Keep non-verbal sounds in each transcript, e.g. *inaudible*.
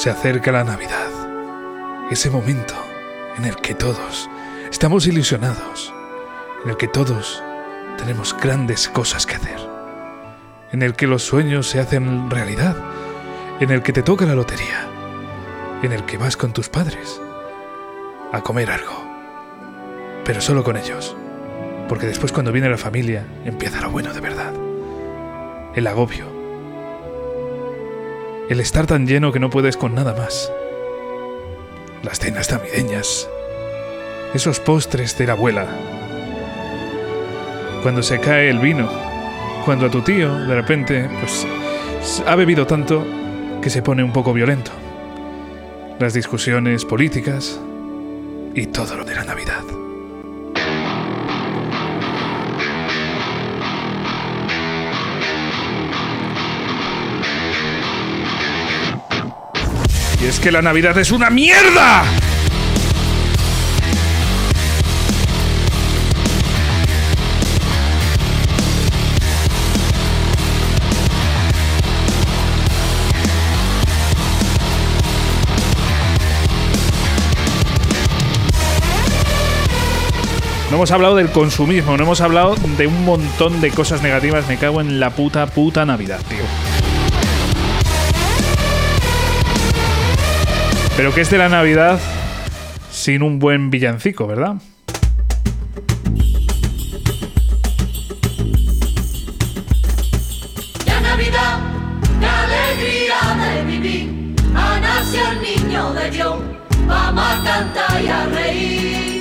Se acerca la Navidad, ese momento en el que todos estamos ilusionados, en el que todos tenemos grandes cosas que hacer, en el que los sueños se hacen realidad, en el que te toca la lotería, en el que vas con tus padres a comer algo, pero solo con ellos, porque después cuando viene la familia empieza lo bueno de verdad, el agobio, el estar tan lleno que no puedes con nada más, las cenas navideñas, esos postres de la abuela, cuando se cae el vino, cuando a tu tío de repente pues ha bebido tanto que se pone un poco violento, las discusiones políticas y todo lo de la Navidad. Es que la Navidad es una mierda. No hemos hablado del consumismo, no hemos hablado de un montón de cosas negativas. Me cago en la puta, puta Navidad, tío. Pero que es de la Navidad sin un buen villancico, ¿verdad? Ya Navidad, la alegría de vivir, ha nacido el niño de Dios, vamos a cantar y a reír.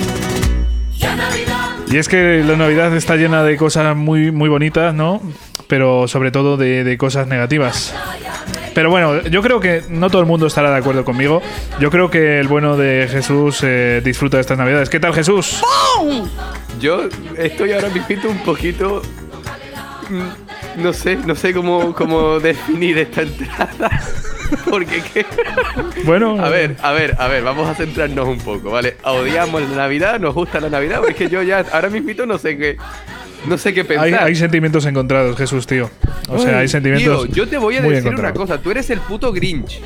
Navidad. Y es que la Navidad está llena de cosas muy, muy bonitas, ¿no? Pero sobre todo de, de cosas negativas. Pero bueno, yo creo que no todo el mundo estará de acuerdo conmigo. Yo creo que el bueno de Jesús eh, disfruta de estas Navidades. ¿Qué tal, Jesús? Yo estoy ahora mismo un poquito. mm, No sé, no sé cómo, cómo definir esta entrada. *laughs* Porque qué. Bueno, A ver, a ver, a ver, vamos a centrarnos un poco, ¿vale? Odiamos la Navidad, nos gusta la Navidad, porque yo ya ahora mismo no sé qué. No sé qué pensar. hay, hay sentimientos encontrados, Jesús, tío. O sea, hay Ay, sentimientos. Tío, yo te voy a decir una cosa, tú eres el puto Grinch.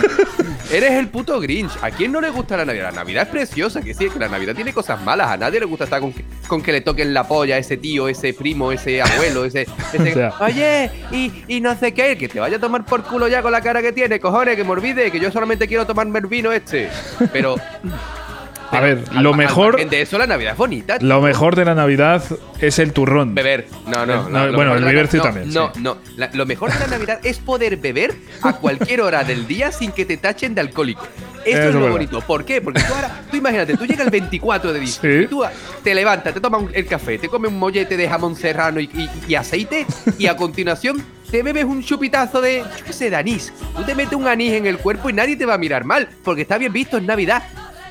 *laughs* eres el puto Grinch. ¿A quién no le gusta la Navidad? La Navidad es preciosa, que sí, que la Navidad tiene cosas malas. A nadie le gusta estar con que, con que le toquen la polla a ese tío, ese primo, ese abuelo, ese. *laughs* ese- O sea. Oye, y, y no sé qué, que te vaya a tomar por culo ya con la cara que tiene, cojones, que me olvide, que yo solamente quiero tomarme el vino este. Pero. A ver, al- lo mejor, de eso, la Navidad es bonita. tío. lo mejor de la Navidad es el turrón. Beber. No, no. Eh, no, lo bueno, el beber sí no, también, No, sí. no. La- lo mejor de la Navidad es poder beber a cualquier hora del día sin que te tachen de alcohólico. Esto Eso es es lo verdad. bonito. ¿Por qué? Porque tú ahora, tú imagínate, tú llegas el 24 de diciembre Sí. tú te levantas, te tomas un- el café, te comes un mollete de jamón serrano y, y- y aceite y a continuación te bebes un chupitazo de, yo qué sé, de anís. Tú te metes un anís en el cuerpo y nadie te va a mirar mal porque está bien visto en Navidad.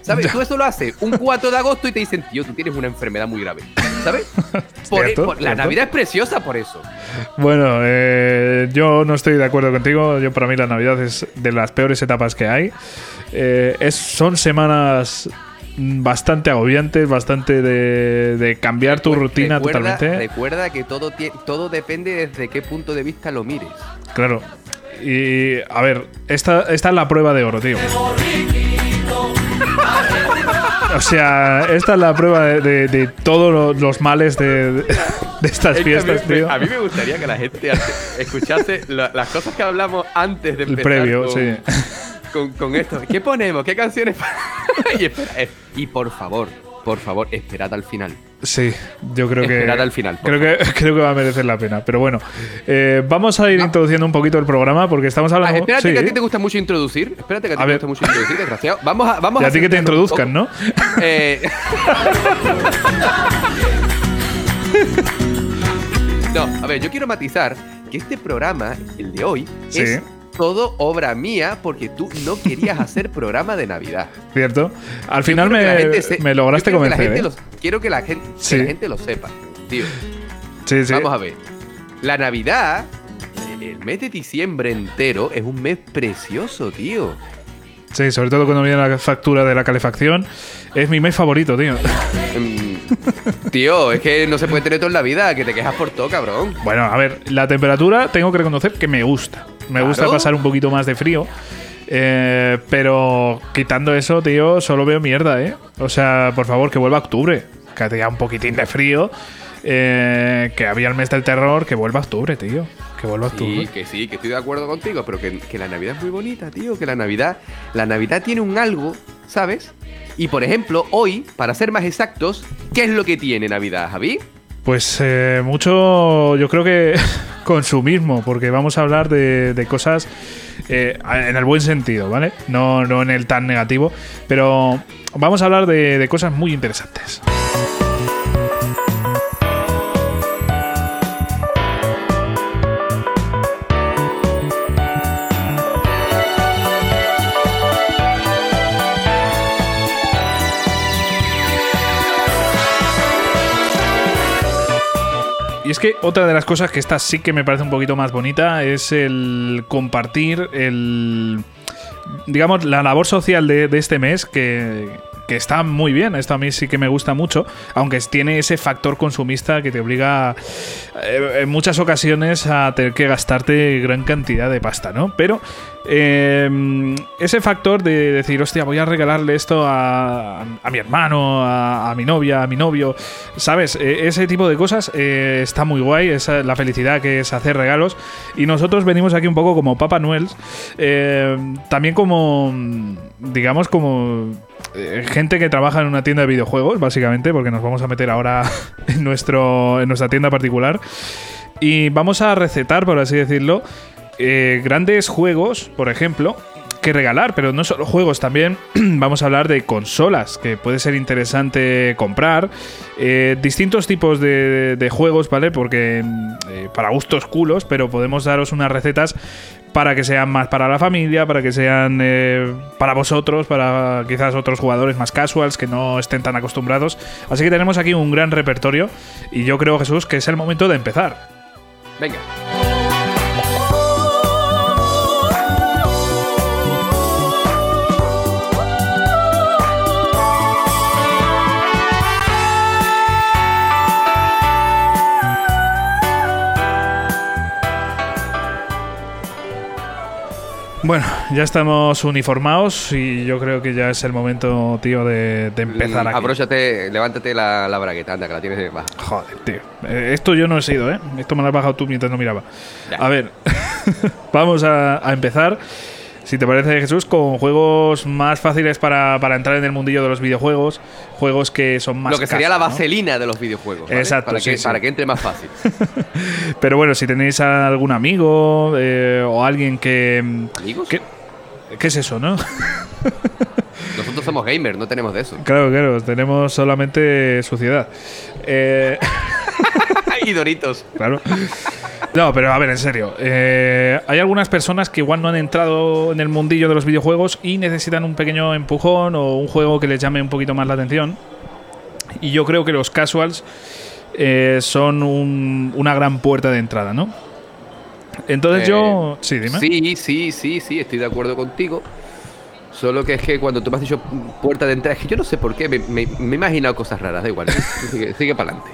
¿Sabes? Tú eso lo haces un 4 de agosto y te dicen, tío, tú tienes una enfermedad muy grave. ¿Sabes? *laughs* Por- Cierto, por- la cierto. Navidad es preciosa por eso. Bueno, eh, yo no estoy de acuerdo contigo. Yo para mí la Navidad es de las peores etapas que hay. Eh, es, son semanas bastante agobiantes, bastante de, de cambiar tu rutina recuerda, totalmente. Recuerda que todo, todo depende desde qué punto de vista lo mires. Claro. Y a ver, esta, esta es la prueba de oro, tío. O sea, esta es la prueba de, de- de todos lo- los males de, estas Es que a, mí, fiestas, tío. a mí me gustaría que la gente escuchase la- las cosas que hablamos antes de El empezar previo, con, sí. con, con esto. ¿Qué ponemos? ¿Qué canciones? *laughs* y, espera, eh, y por favor, por favor, esperad al final. Sí, yo creo que. Esperad al final, Creo que, *laughs* creo que va a merecer la pena. Pero bueno, eh, vamos a ir introduciendo un poquito el programa porque estamos Ah, hablando. espérate sí. que a ti te gusta mucho introducir. Espérate que a ti A te ver. gusta mucho introducir, desgraciado. Vamos a, vamos Y a ti que te introduzcan, ¿no? poco. Eh, *laughs* no, a ver, yo quiero matizar que este programa, el de hoy, Sí. es todo obra mía porque tú no querías *laughs* hacer programa de Navidad. ¿Cierto? Al final me, gente se- me lograste que convencer. ¿eh? quiero que la gente, que la gente lo sepa, tío. Sí, sí. Vamos a ver. La Navidad, el mes de diciembre entero, es un mes precioso, tío. Sí, sobre todo cuando viene la factura de la calefacción. Es mi mes favorito, tío. Mm, tío, es que no se puede tener todo en la vida, que te quejas por todo, cabrón. Bueno, a ver, la temperatura tengo que reconocer que me gusta. Me Claro. gusta pasar un poquito más de frío. Eh, pero quitando eso, tío, solo veo mierda, ¿eh? O sea, por favor, que vuelva octubre. Que haya un poquitín de frío. Eh, que había el mes del terror, que vuelva octubre, tío. Que vuelva octubre. Sí, que sí, que estoy de acuerdo contigo, pero que, que la Navidad es muy bonita, tío. Que la Navidad, la Navidad tiene un algo, ¿sabes? Y por ejemplo, hoy, para ser más exactos, ¿qué es lo que tiene Navidad, Javi? Pues eh, mucho, yo creo que *laughs* consumismo, porque vamos a hablar de, cosas eh, en el buen sentido, ¿vale? No, no en el tan negativo, pero vamos a hablar de, de cosas muy interesantes. Y es que otra de las cosas que esta sí que me parece un poquito más bonita es el compartir el digamos la labor social de, de este mes que, que está muy bien. Esto a mí sí que me gusta mucho, aunque tiene ese factor consumista que te obliga eh, en muchas ocasiones a tener que gastarte gran cantidad de pasta, ¿no? Pero eh, ese factor de decir, hostia, voy a regalarle esto a, a mi hermano, a, mi novia, a mi novio, ¿sabes? Eh, ese tipo de cosas eh, está muy guay, esa, la felicidad que es hacer regalos. Y nosotros venimos aquí un poco como Papa Noel, también como, digamos, como gente que trabaja en una tienda de videojuegos, básicamente, porque nos vamos a meter ahora *laughs* en, nuestro, en nuestra tienda particular. Y vamos a recetar, por así decirlo, eh, grandes juegos, por ejemplo, que regalar, pero no solo juegos, también *clears throat* vamos a hablar de consolas, que puede ser interesante comprar, eh, distintos tipos de, de juegos, ¿vale? Porque eh, para gustos culos, pero podemos daros unas recetas para que sean más para la familia, para que sean eh, para vosotros, para quizás otros jugadores más casuals que no estén tan acostumbrados. Así que tenemos aquí un gran repertorio y yo creo, Jesús, que es el momento de empezar. Venga. Bueno, ya estamos uniformados y yo creo que ya es el momento, tío, de, de empezar aquí. Abróchate, levántate la, la bragueta, anda, que la tienes baja. Joder, tío. Eh, esto yo no he sido, ¿eh? Esto me lo has bajado tú mientras no miraba. Ya. A ver, *laughs* vamos a, a empezar. Si te parece, Jesús, con juegos más fáciles para, para entrar en el mundillo de los videojuegos, juegos que son más. Lo que sería la casos, ¿no? vaselina de los videojuegos. ¿vale? Exacto, Para, sí, que, sí. para que entre más fácil. *laughs* Pero bueno, si tenéis a algún amigo eh, o alguien que. ¿Amigos? que- ¿Qué es eso, no? *laughs* Nosotros somos gamers, no tenemos de eso. claro, claro, tenemos solamente suciedad. Eh, *laughs* y Doritos. claro. No, pero a ver, en serio. eh, hay algunas personas que igual no han entrado en el mundillo de los videojuegos y necesitan un pequeño empujón o un juego que les llame un poquito más la atención. Y yo creo que los casuals eh, son un- una gran puerta de entrada, ¿no? Entonces Eh, yo... Sí, dime. Sí, sí, sí, sí, estoy de acuerdo contigo. Solo que es que cuando tú me has dicho puerta de entrada, es que yo no sé por qué, me, me- me he imaginado cosas raras, da igual. *laughs* Sigue, sigue para adelante.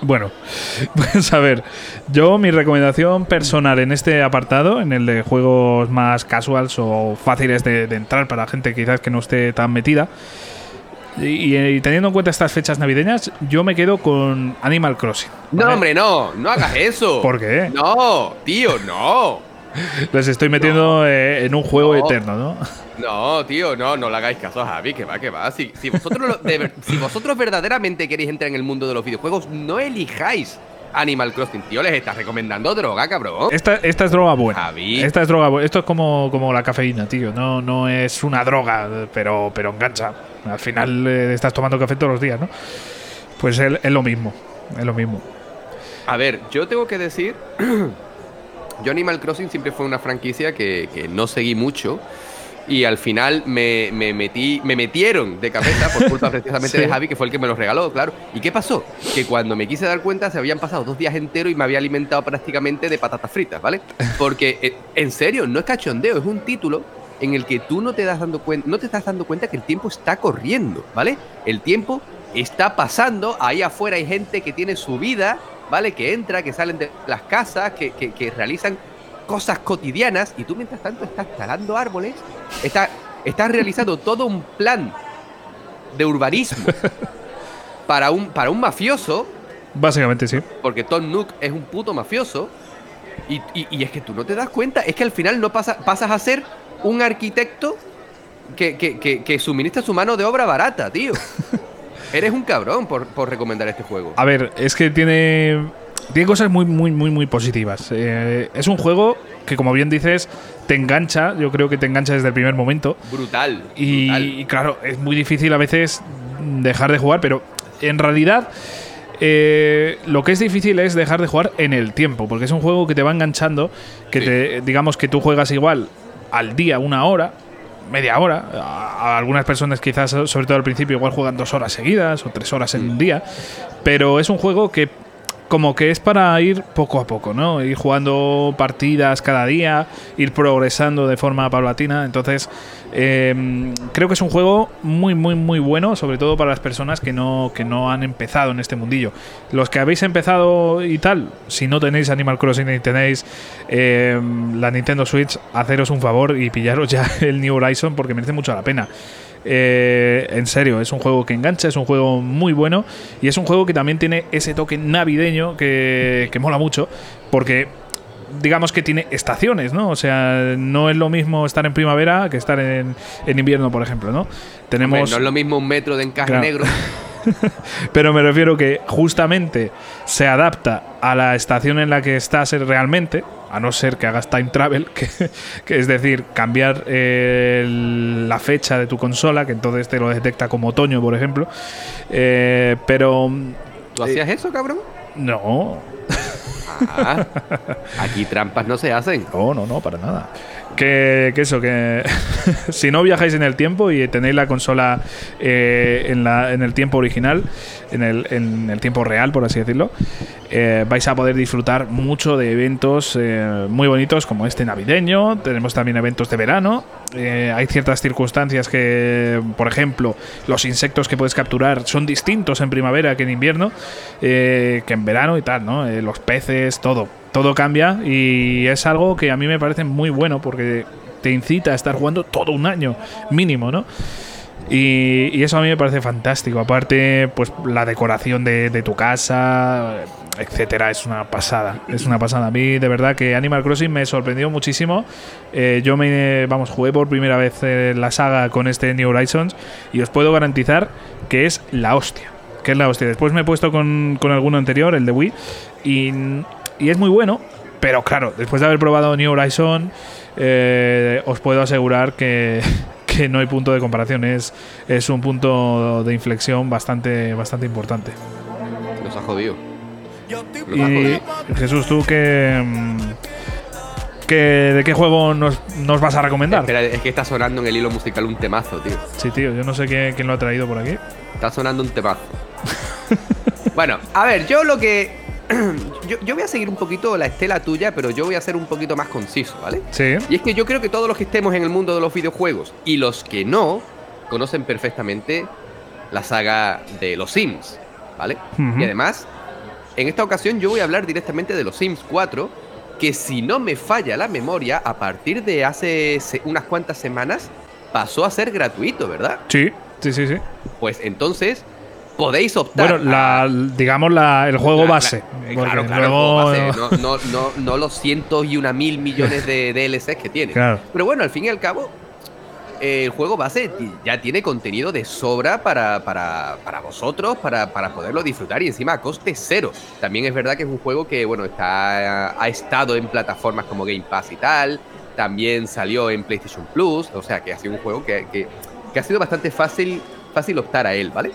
Bueno, *laughs* pues a ver, yo mi recomendación personal en este apartado, en el de juegos más casuals o fáciles de, de entrar para gente quizás que no esté tan metida, y, y teniendo en cuenta estas fechas navideñas, yo me quedo con Animal Crossing. No, hombre, no, no hagas eso. ¿Por qué? No, tío, no. Les estoy metiendo eh, en un juego No. eterno, ¿no? No, tío, no, no le hagáis caso a Javi, que va, que va. Si, si vosotros, lo- de ver- si vosotros verdaderamente queréis entrar en el mundo de los videojuegos, no elijáis Animal Crossing, tío. Les estás recomendando droga, cabrón. Esta, esta es droga buena. Javi. Esta es droga buena. Esto es como, como la cafeína, tío. No, no es una droga, pero, pero engancha. Al final eh, estás tomando café todos los días, ¿no? Pues es, es lo mismo. Es lo mismo. A ver, yo tengo que decir. *clears throat* yo Animal Crossing siempre fue una franquicia que, que no seguí mucho. Y al final me, me metí, me metieron de cabeza por culpa *laughs* precisamente Sí. de Javi, que fue el que me los regaló, claro. ¿Y qué pasó? Que cuando me quise dar cuenta se habían pasado dos días enteros y me había alimentado prácticamente de patatas fritas, ¿vale? Porque, eh, en serio, no es cachondeo, es un título en el que tú no te das dando cuenta, no te estás dando cuenta que el tiempo está corriendo, ¿vale? El tiempo está pasando, ahí afuera hay gente que tiene su vida, ¿vale? Que entra, que salen de las casas, que, que- que realizan cosas cotidianas y tú mientras tanto estás talando árboles, estás, estás realizando *laughs* todo un plan de urbanismo *laughs* para un, para un mafioso, Básicamente sí. porque Tom Nook es un puto mafioso, y, y- y es que tú no te das cuenta, es que al final no pasa, pasas a ser un arquitecto que, que, que, que suministra su mano de obra barata, tío. *laughs* Eres un cabrón por, por recomendar este juego. A ver, es que tiene. Tiene cosas muy, muy, muy, muy positivas. Eh, es un juego que, como bien dices, te engancha. Yo creo que te engancha desde el primer momento. Brutal. Y, brutal. y claro, es muy difícil a veces dejar de jugar, pero en realidad eh, lo que es difícil es dejar de jugar en el tiempo, porque es un juego que te va enganchando, que Sí. te, digamos que tú juegas igual al día una hora, media hora. A, algunas personas quizás, sobre todo al principio, igual juegan dos horas seguidas o tres horas en un día, pero es un juego que como que es para ir poco a poco, ¿no? Ir jugando partidas cada día, ir progresando de forma paulatina. Entonces, eh, creo que es un juego muy, muy, muy bueno, sobre todo para las personas que no, que no han empezado en este mundillo. Los que habéis empezado y tal, si no tenéis Animal Crossing y tenéis eh, la Nintendo Switch, haceros un favor y pillaros ya *laughs* el New Horizon porque merece mucho la pena. Eh, en serio, es un juego que engancha, es un juego muy bueno y es un juego que también tiene ese toque navideño que, que mola mucho porque digamos que tiene estaciones, ¿no? O sea, no es lo mismo estar en primavera que estar en, en invierno, por ejemplo, ¿no? Hombre, Tenemos... no es lo mismo un metro de encaje Claro. negro. *laughs* *laughs* Pero me refiero que justamente se adapta a la estación en la que estás realmente, a no ser que hagas time travel, *laughs* que, que es decir, cambiar eh, la fecha de tu consola, que entonces te lo detecta como otoño, por ejemplo. Eh, pero ¿Tú hacías eso, cabrón? no, Ah, aquí trampas no se hacen. no, no, no, para nada. Que, eso, que *laughs* si no viajáis en el tiempo y tenéis la consola eh, en, la- en el tiempo original, en el, en el tiempo real, por así decirlo, eh, vais a poder disfrutar mucho de eventos eh, muy bonitos como este navideño. Tenemos también eventos de verano. Eh, hay ciertas circunstancias que, por ejemplo, los insectos que puedes capturar son distintos en primavera que en invierno, eh, que en verano y tal, ¿no? Eh, los peces, todo. Todo cambia y es algo que a mí me parece muy bueno porque te incita a estar jugando todo un año mínimo, ¿no? Y, eso a mí me parece fantástico. Aparte, pues la decoración de, de tu casa, etcétera, es una pasada. Es una pasada. A mí, de verdad, que Animal Crossing me sorprendió muchísimo. Eh, yo me, vamos, jugué por primera vez eh, la saga con este New Horizons y os puedo garantizar que es la hostia. Que es la hostia. Después me he puesto con, con alguno anterior, el de Wii, y, y es muy bueno. Pero claro, después de haber probado New Horizon, eh, os puedo asegurar que, *laughs* que no hay punto de comparación. Es, es un punto de inflexión bastante, bastante importante. Nos ha jodido. Ha. Jesús, tú que, mm, que de qué juego nos, nos vas a recomendar? Espera, es que está sonando en el hilo musical un temazo, tío. Sí, tío, yo no sé qué- quién lo ha traído por aquí. Está sonando un temazo. *laughs* bueno, a ver, yo lo que. *clears throat* yo, yo voy a seguir un poquito la estela tuya, pero yo voy a ser un poquito más conciso, ¿vale? Sí. Y es que yo creo que todos los que estemos en el mundo de los videojuegos y los que no conocen perfectamente la saga de los Sims, ¿vale? Y además, en esta ocasión yo voy a hablar directamente de los Sims 4, que si no me falla la memoria, a partir de hace unas cuantas semanas pasó a ser gratuito, ¿verdad? Sí, sí, sí, sí. Pues entonces podéis optar. Bueno, la, digamos la, el juego la- base. eh, claro, claro, el luego- juego base, *laughs* no, no, no, no los cientos y una mil millones de *laughs* DLCs que tiene. Claro. Pero bueno, al fin y al cabo, el juego base ya tiene contenido de sobra para, para, para vosotros, para, para poderlo disfrutar y encima a coste cero. También es verdad que es un juego que, bueno, está, ha estado en plataformas como Game Pass y tal. También salió en PlayStation Plus. O sea que ha sido un juego que, que- que ha sido bastante fácil, fácil optar a él, ¿vale?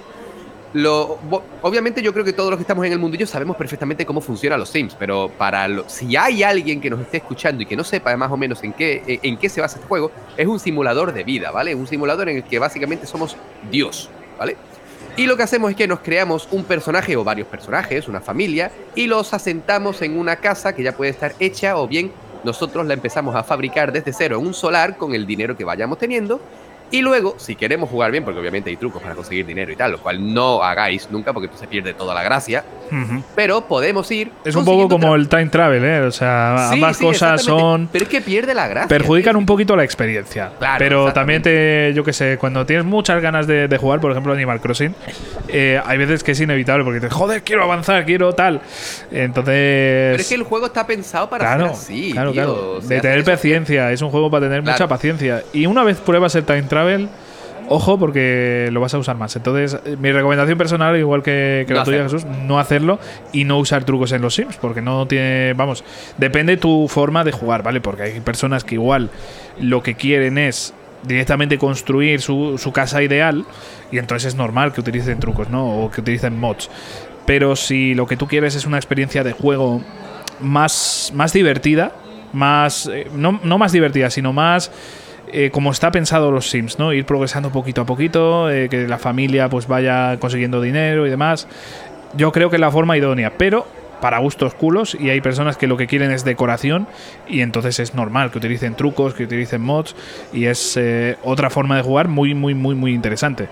Lo, obviamente yo creo que todos los que estamos en el mundillo sabemos perfectamente cómo funcionan los Sims, pero para lo- si hay alguien que nos esté escuchando y que no sepa más o menos en qué, eh, en qué se basa este juego, es un simulador de vida, ¿vale? Un simulador en el que básicamente somos Dios, ¿vale? Y lo que hacemos es que nos creamos un personaje o varios personajes, una familia, y los asentamos en una casa que ya puede estar hecha o bien nosotros la empezamos a fabricar desde cero en un solar con el dinero que vayamos teniendo. Y luego, si queremos jugar bien, porque obviamente hay trucos para conseguir dinero y tal, lo cual no hagáis nunca porque se pierde toda la gracia, pero podemos ir. Es un poco como el time travel, ¿eh? O sea, Sí, ambas sí, cosas son. Pero es que pierde la gracia. Perjudican un poquito la experiencia. Claro, pero también te, yo qué sé, cuando tienes muchas ganas de, de jugar, por ejemplo, Animal Crossing, eh, hay veces que es inevitable porque te joder, quiero avanzar, quiero tal. Entonces. Pero es que el juego está pensado para Claro, ser así. claro, tío. claro. O sea, de tener paciencia. Es un juego para tener Claro. mucha paciencia. Y una vez pruebas el time travel, ojo porque lo vas a usar más. Entonces, eh, mi recomendación personal, igual que, que No la tuya. Jesús, no hacerlo y no usar trucos en los Sims, porque no tiene. Vamos, depende tu forma de jugar, ¿vale? Porque hay personas que igual lo que quieren es directamente construir su, su casa ideal y entonces es normal que utilicen trucos, ¿no? O que utilicen mods. Pero si lo que tú quieres es una experiencia de juego más, más divertida, más. eh, no, no más divertida, sino más. Eh, como está pensado los Sims, ¿no? Ir progresando poquito a poquito, eh, que la familia pues vaya consiguiendo dinero y demás. Yo creo que es la forma idónea, pero para gustos culos y hay personas que lo que quieren es decoración y entonces es normal que utilicen trucos, que utilicen mods y es eh, otra forma de jugar muy, muy, muy, muy interesante.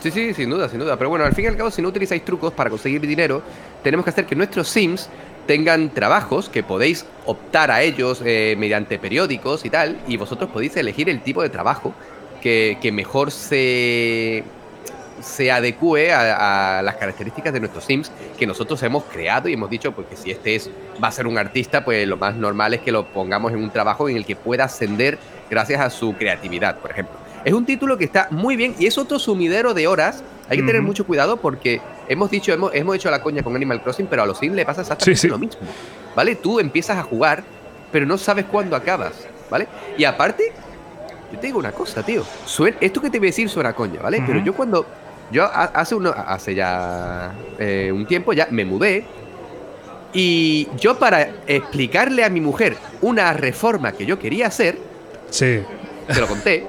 Sí, sí, sin duda, sin duda. Pero bueno, al fin y al cabo, si no utilizáis trucos para conseguir dinero, tenemos que hacer que nuestros Sims tengan trabajos que podéis optar a ellos eh, mediante periódicos y tal, y vosotros podéis elegir el tipo de trabajo que, mejor se, se adecue a, a las características de nuestros Sims que nosotros hemos creado y hemos dicho pues, que si este es, va a ser un artista, pues lo más normal es que lo pongamos en un trabajo en el que pueda ascender gracias a su creatividad, por ejemplo. Es un título que está muy bien y es otro sumidero de horas. Hay que tener mucho cuidado porque hemos dicho, hemos, hemos hecho la coña con Animal Crossing, pero a los Sims le pasa exactamente Sí, sí. lo mismo. ¿Vale? Tú empiezas a jugar, pero no sabes cuándo acabas, ¿vale? Y aparte, yo te digo una cosa, tío. Esto que te voy a decir suena coña, ¿vale? Pero yo cuando. Yo ha- hace, uno, hace ya eh, un tiempo ya me mudé. Y yo para explicarle a mi mujer una reforma que yo quería hacer, Sí. Te lo conté,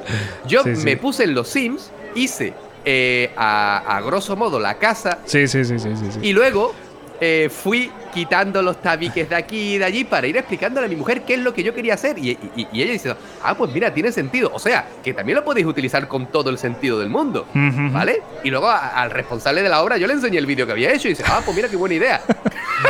yo Sí, sí. me puse en los Sims, hice eh, a, a grosso modo la casa Sí, sí, sí, sí, sí. y luego eh, fui quitando los tabiques de aquí y de allí para ir explicándole a mi mujer qué es lo que yo quería hacer. Y, y- y ella dice, ah, pues mira, tiene sentido. O sea, que también lo podéis utilizar con todo el sentido del mundo. Ujú. ¿Vale? Y luego a- al responsable de la obra yo le enseñé el vídeo que había hecho y dice, ah, pues mira qué buena idea. *laughs*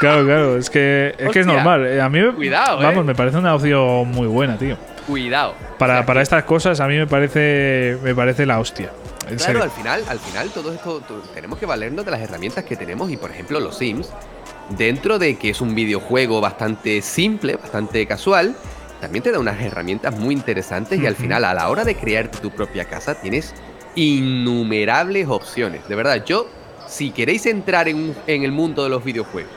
Claro, claro, es que es, que es normal. Eh, A mí, Cuidado, vamos, eh. me parece una opción muy buena, tío. Cuidado. Para, O sea, para estas cosas a mí me parece me parece la hostia. Claro, serio. al final, al final todo esto to- tenemos que valernos de las herramientas que tenemos y por ejemplo los Sims, dentro de que es un videojuego bastante simple, bastante casual, también te da unas herramientas muy interesantes y al final a la hora de crearte tu propia casa tienes innumerables opciones. De verdad, yo, si queréis entrar en, en el mundo de los videojuegos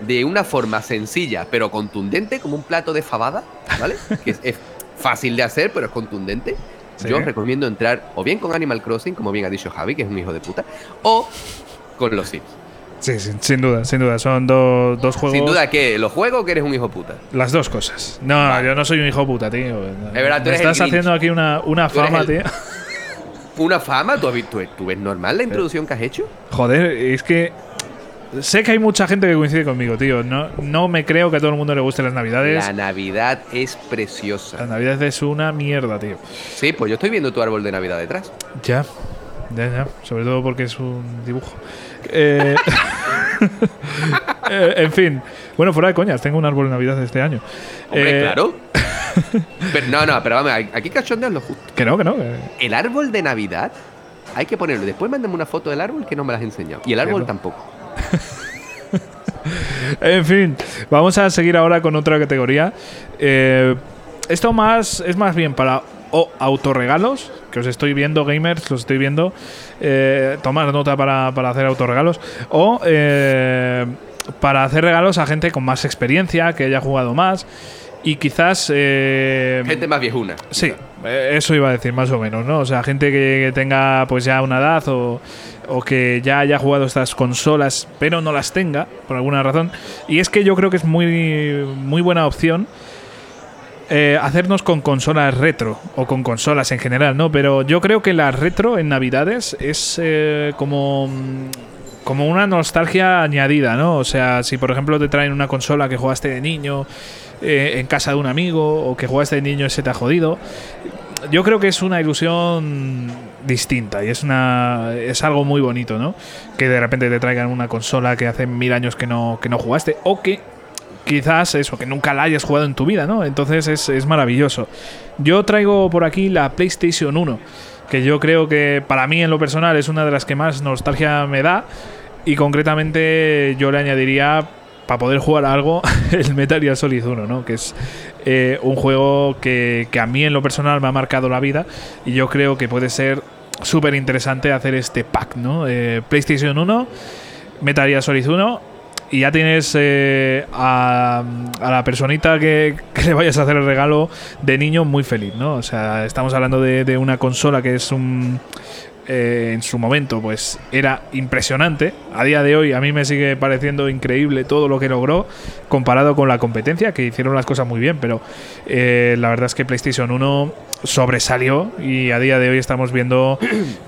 de una forma sencilla pero contundente, como un plato de fabada, ¿vale? *laughs* que es, es fácil de hacer pero es contundente. Sí. Yo os recomiendo entrar o bien con Animal Crossing, como bien ha dicho Javi, que es un hijo de puta, o con los Sims. Sí, sí, sin duda, sin duda. Son do- dos juegos. Sin duda que los juegos o que eres un hijo puta. Las dos cosas. No, Vale. yo no soy un hijo puta, tío. verdad, tú eres estás haciendo aquí una, una fama, el- tío. *laughs* Una fama, ¿tú, has tú- tú ves normal la introducción que has hecho? Joder, es que. Sé que hay mucha gente que coincide conmigo, tío. No, no me creo que a todo el mundo le gusten las navidades. La Navidad es La preciosa. Navidad es una mierda, tío. Sí, pues yo estoy viendo tu árbol de Navidad detrás. Ya, ya, ya. Sobre todo porque es un dibujo. Eh, *laughs* eh, en fin. Bueno, fuera de coñas, tengo un árbol de Navidad este año. Hombre, Eh, claro. *laughs* Pero, no, no, pero vamos, aquí cachondeo es lo justo. Que no, que no. que- El árbol de Navidad hay que ponerlo. Después mándame una foto del árbol que no me la has enseñado. Y el árbol tampoco. *laughs* En fin, vamos a seguir ahora con otra categoría. Eh, esto más es más bien para o autorregalos, que os estoy viendo, gamers, los estoy viendo. Eh, tomar nota para, para hacer autorregalos. O eh, para hacer regalos a gente con más experiencia, que haya jugado más. Y quizás. eh, Gente más viejuna. Sí, eso iba a decir más o menos, ¿no? O sea, gente que, que tenga pues ya una edad o, o que ya haya jugado estas consolas pero no las tenga por alguna razón. Y es que yo creo que es muy, muy buena opción eh, hacernos con consolas retro o con consolas en general, ¿no? Pero yo creo que la retro en Navidades es eh, como... Como una nostalgia añadida, ¿no? O sea, si por ejemplo te traen una consola que jugaste de niño eh, en casa de un amigo o que jugaste de niño y se te ha jodido, yo creo que es una ilusión distinta y es una es algo muy bonito, ¿no? Que de repente te traigan una consola que hace mil años que no, que no jugaste o que quizás eso, que nunca la hayas jugado en tu vida, ¿no? Entonces es, es maravilloso. Yo traigo por aquí la PlayStation 1, que yo creo que para mí en lo personal es una de las que más nostalgia me da y concretamente yo le añadiría para poder jugar algo *laughs* el Metal Gear Solid 1, ¿no? Que es eh, un juego que, que a mí en lo personal me ha marcado la vida y yo creo que puede ser súper interesante hacer este pack, ¿no? Eh, PlayStation 1, Metal Gear Solid 1 y ya tienes eh, a, a la personita que, que le vayas a hacer el regalo de niño muy feliz, ¿no? O sea, estamos hablando de, de una consola que es un eh, en su momento pues era impresionante. A día de hoy a mí me sigue pareciendo increíble todo lo que logró comparado con la competencia, que hicieron las cosas muy bien, pero eh, la verdad es que PlayStation 1 sobresalió y a día de hoy estamos viendo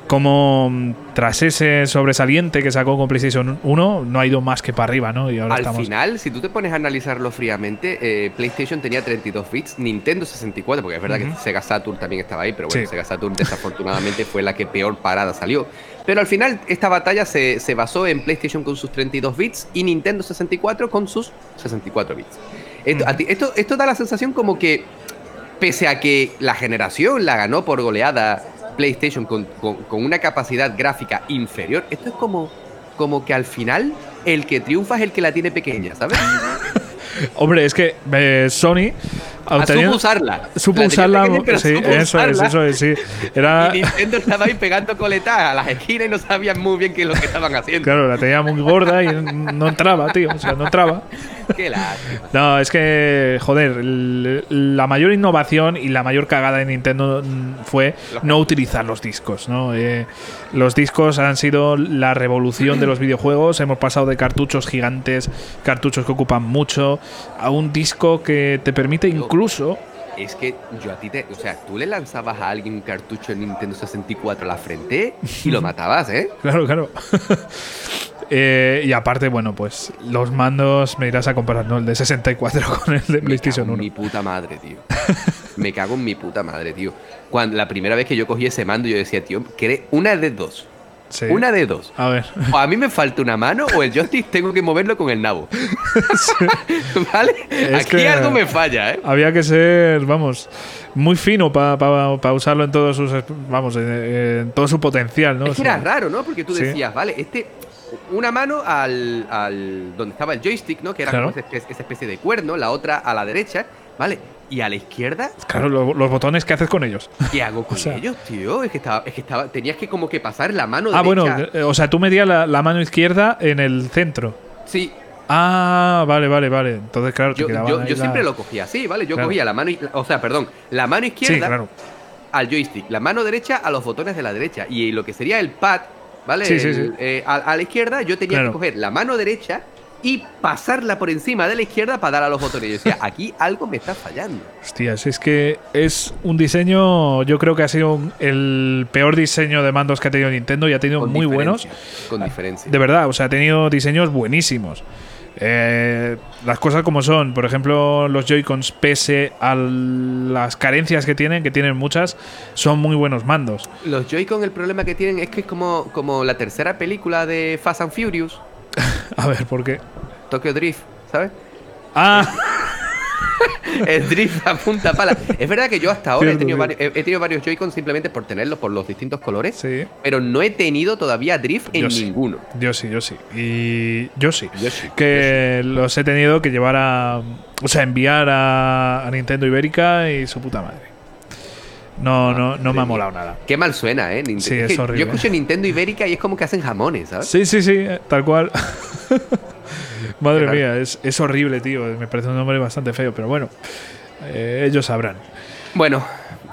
cómo mm, tras ese sobresaliente que sacó con PlayStation 1 no ha ido más que para arriba, ¿no? Y ahora Al estamos... final, si tú te pones a analizarlo fríamente, eh, PlayStation tenía 32 bits, Nintendo 64, porque es verdad que Sega Saturn también estaba ahí, pero bueno, Sí. Sega Saturn desafortunadamente fue la que peor parada salió. Pero al final, esta batalla se, se basó en PlayStation con sus 32 bits y Nintendo 64 con sus 64 bits. Esto, ti- esto, esto da la sensación como que, pese a que la generación la ganó por goleada PlayStation con, con- una capacidad gráfica inferior, esto es como, como que al final el que triunfa es el que la tiene pequeña, ¿sabes? *laughs* Hombre, es que eh, Sony... Teniendo- supo usarla. Supo La usarla, pequeña, pero sí, supo eso es, eso es, sí. *laughs* Era, Y Nintendo estaba ahí pegando coletadas a las esquinas y no sabían muy bien qué es lo que estaban haciendo. claro, la tenía muy gorda y no entraba, tío, o sea, no entraba. *laughs* Qué lástima. No, es que, joder, la mayor innovación y la mayor cagada de Nintendo mm, fue no utilizar los discos, ¿no? Eh, los discos han sido la revolución de los videojuegos. Hemos pasado de cartuchos gigantes, cartuchos que ocupan mucho, a un disco que te permite incluso. Es que yo a ti te. O sea, tú le lanzabas a alguien un cartucho en Nintendo 64 a la frente y lo *laughs* matabas, ¿eh? Claro, claro. *laughs* Eh, y aparte, bueno, pues los mandos me irás a comparar, ¿no? El de 64 con el de Me PlayStation cago 1. en mi puta madre, tío. *laughs* Me cago en mi puta madre, tío. Cuando la primera vez que yo cogí ese mando, yo decía, tío, que una de dos. Sí. Una de dos. A ver. O a mí me falta una mano o el joystick tengo que moverlo con el nabo. *laughs* ¿Vale? Es Aquí algo me falla, ¿eh? Había que ser, vamos, muy fino para usarlo en todos sus, vamos, en, todo su potencial, ¿no? Es que era raro, ¿no? Porque tú Sí. decías, vale, este. Una mano al, al. donde estaba el joystick, ¿no? Que era Claro. como esa especie, esa especie de cuerno, la otra a la derecha, ¿vale? Y a la izquierda, Claro, lo- los botones, ¿qué haces con ellos? ¿qué hago *laughs* con sea- ellos, tío? Es que estaba, es que estaba. Tenías que como que pasar la mano Ah, bueno, derecha. eh, o sea, tú medías la, la mano izquierda en el centro. Sí, Ah, vale, vale, vale. Entonces, claro, te yo, quedaba yo, ahí yo la- siempre lo cogía así, ¿vale? Yo Claro. cogía la mano. O sea, perdón, la mano Sí, izquierda claro. al joystick, la mano derecha a los botones de la derecha. Y lo que sería el pad, ¿vale? Sí, sí, El- sí. eh, a, a la izquierda yo tenía Claro. que coger la mano derecha y pasarla por encima de la izquierda para dar a los botones. Yo decía, *laughs* aquí algo me está fallando. Hostias, es que es un diseño, yo creo que ha sido el peor diseño de mandos que ha tenido Nintendo y ha tenido Con muy buenos. Con diferencia. De verdad, o sea, ha tenido diseños buenísimos. Eh, las cosas como son, por ejemplo, los Joy-Cons, pese a las carencias que tienen, que tienen muchas, son muy buenos mandos. Los Joy-Con el problema que tienen es que es como, como la tercera película de Fast and Furious, *laughs* A ver, ¿por qué? Tokyo Drift, ¿sabes? Ah, *laughs* El drift a punta pala. Es verdad que yo hasta ahora he tenido, varios, he, he tenido varios Joy-Con simplemente por tenerlos por los distintos colores, sí. pero no he tenido todavía drift en sí. ninguno. Yo sí, yo sí. Y yo sí. Yo sí, Que los he tenido que llevar a. O sea, enviar a, a Nintendo Ibérica y su puta madre. No, no, no me ha molado nada. Qué mal suena, ¿eh? Nintendo. Sí, Es *laughs* horrible. Yo escucho Nintendo Ibérica y es como que hacen jamones, ¿sabes? Sí, sí, sí, tal cual. *laughs* *laughs* Madre mía, es, es horrible, tío. Me parece un nombre bastante feo, pero bueno. eh, ellos sabrán. Bueno,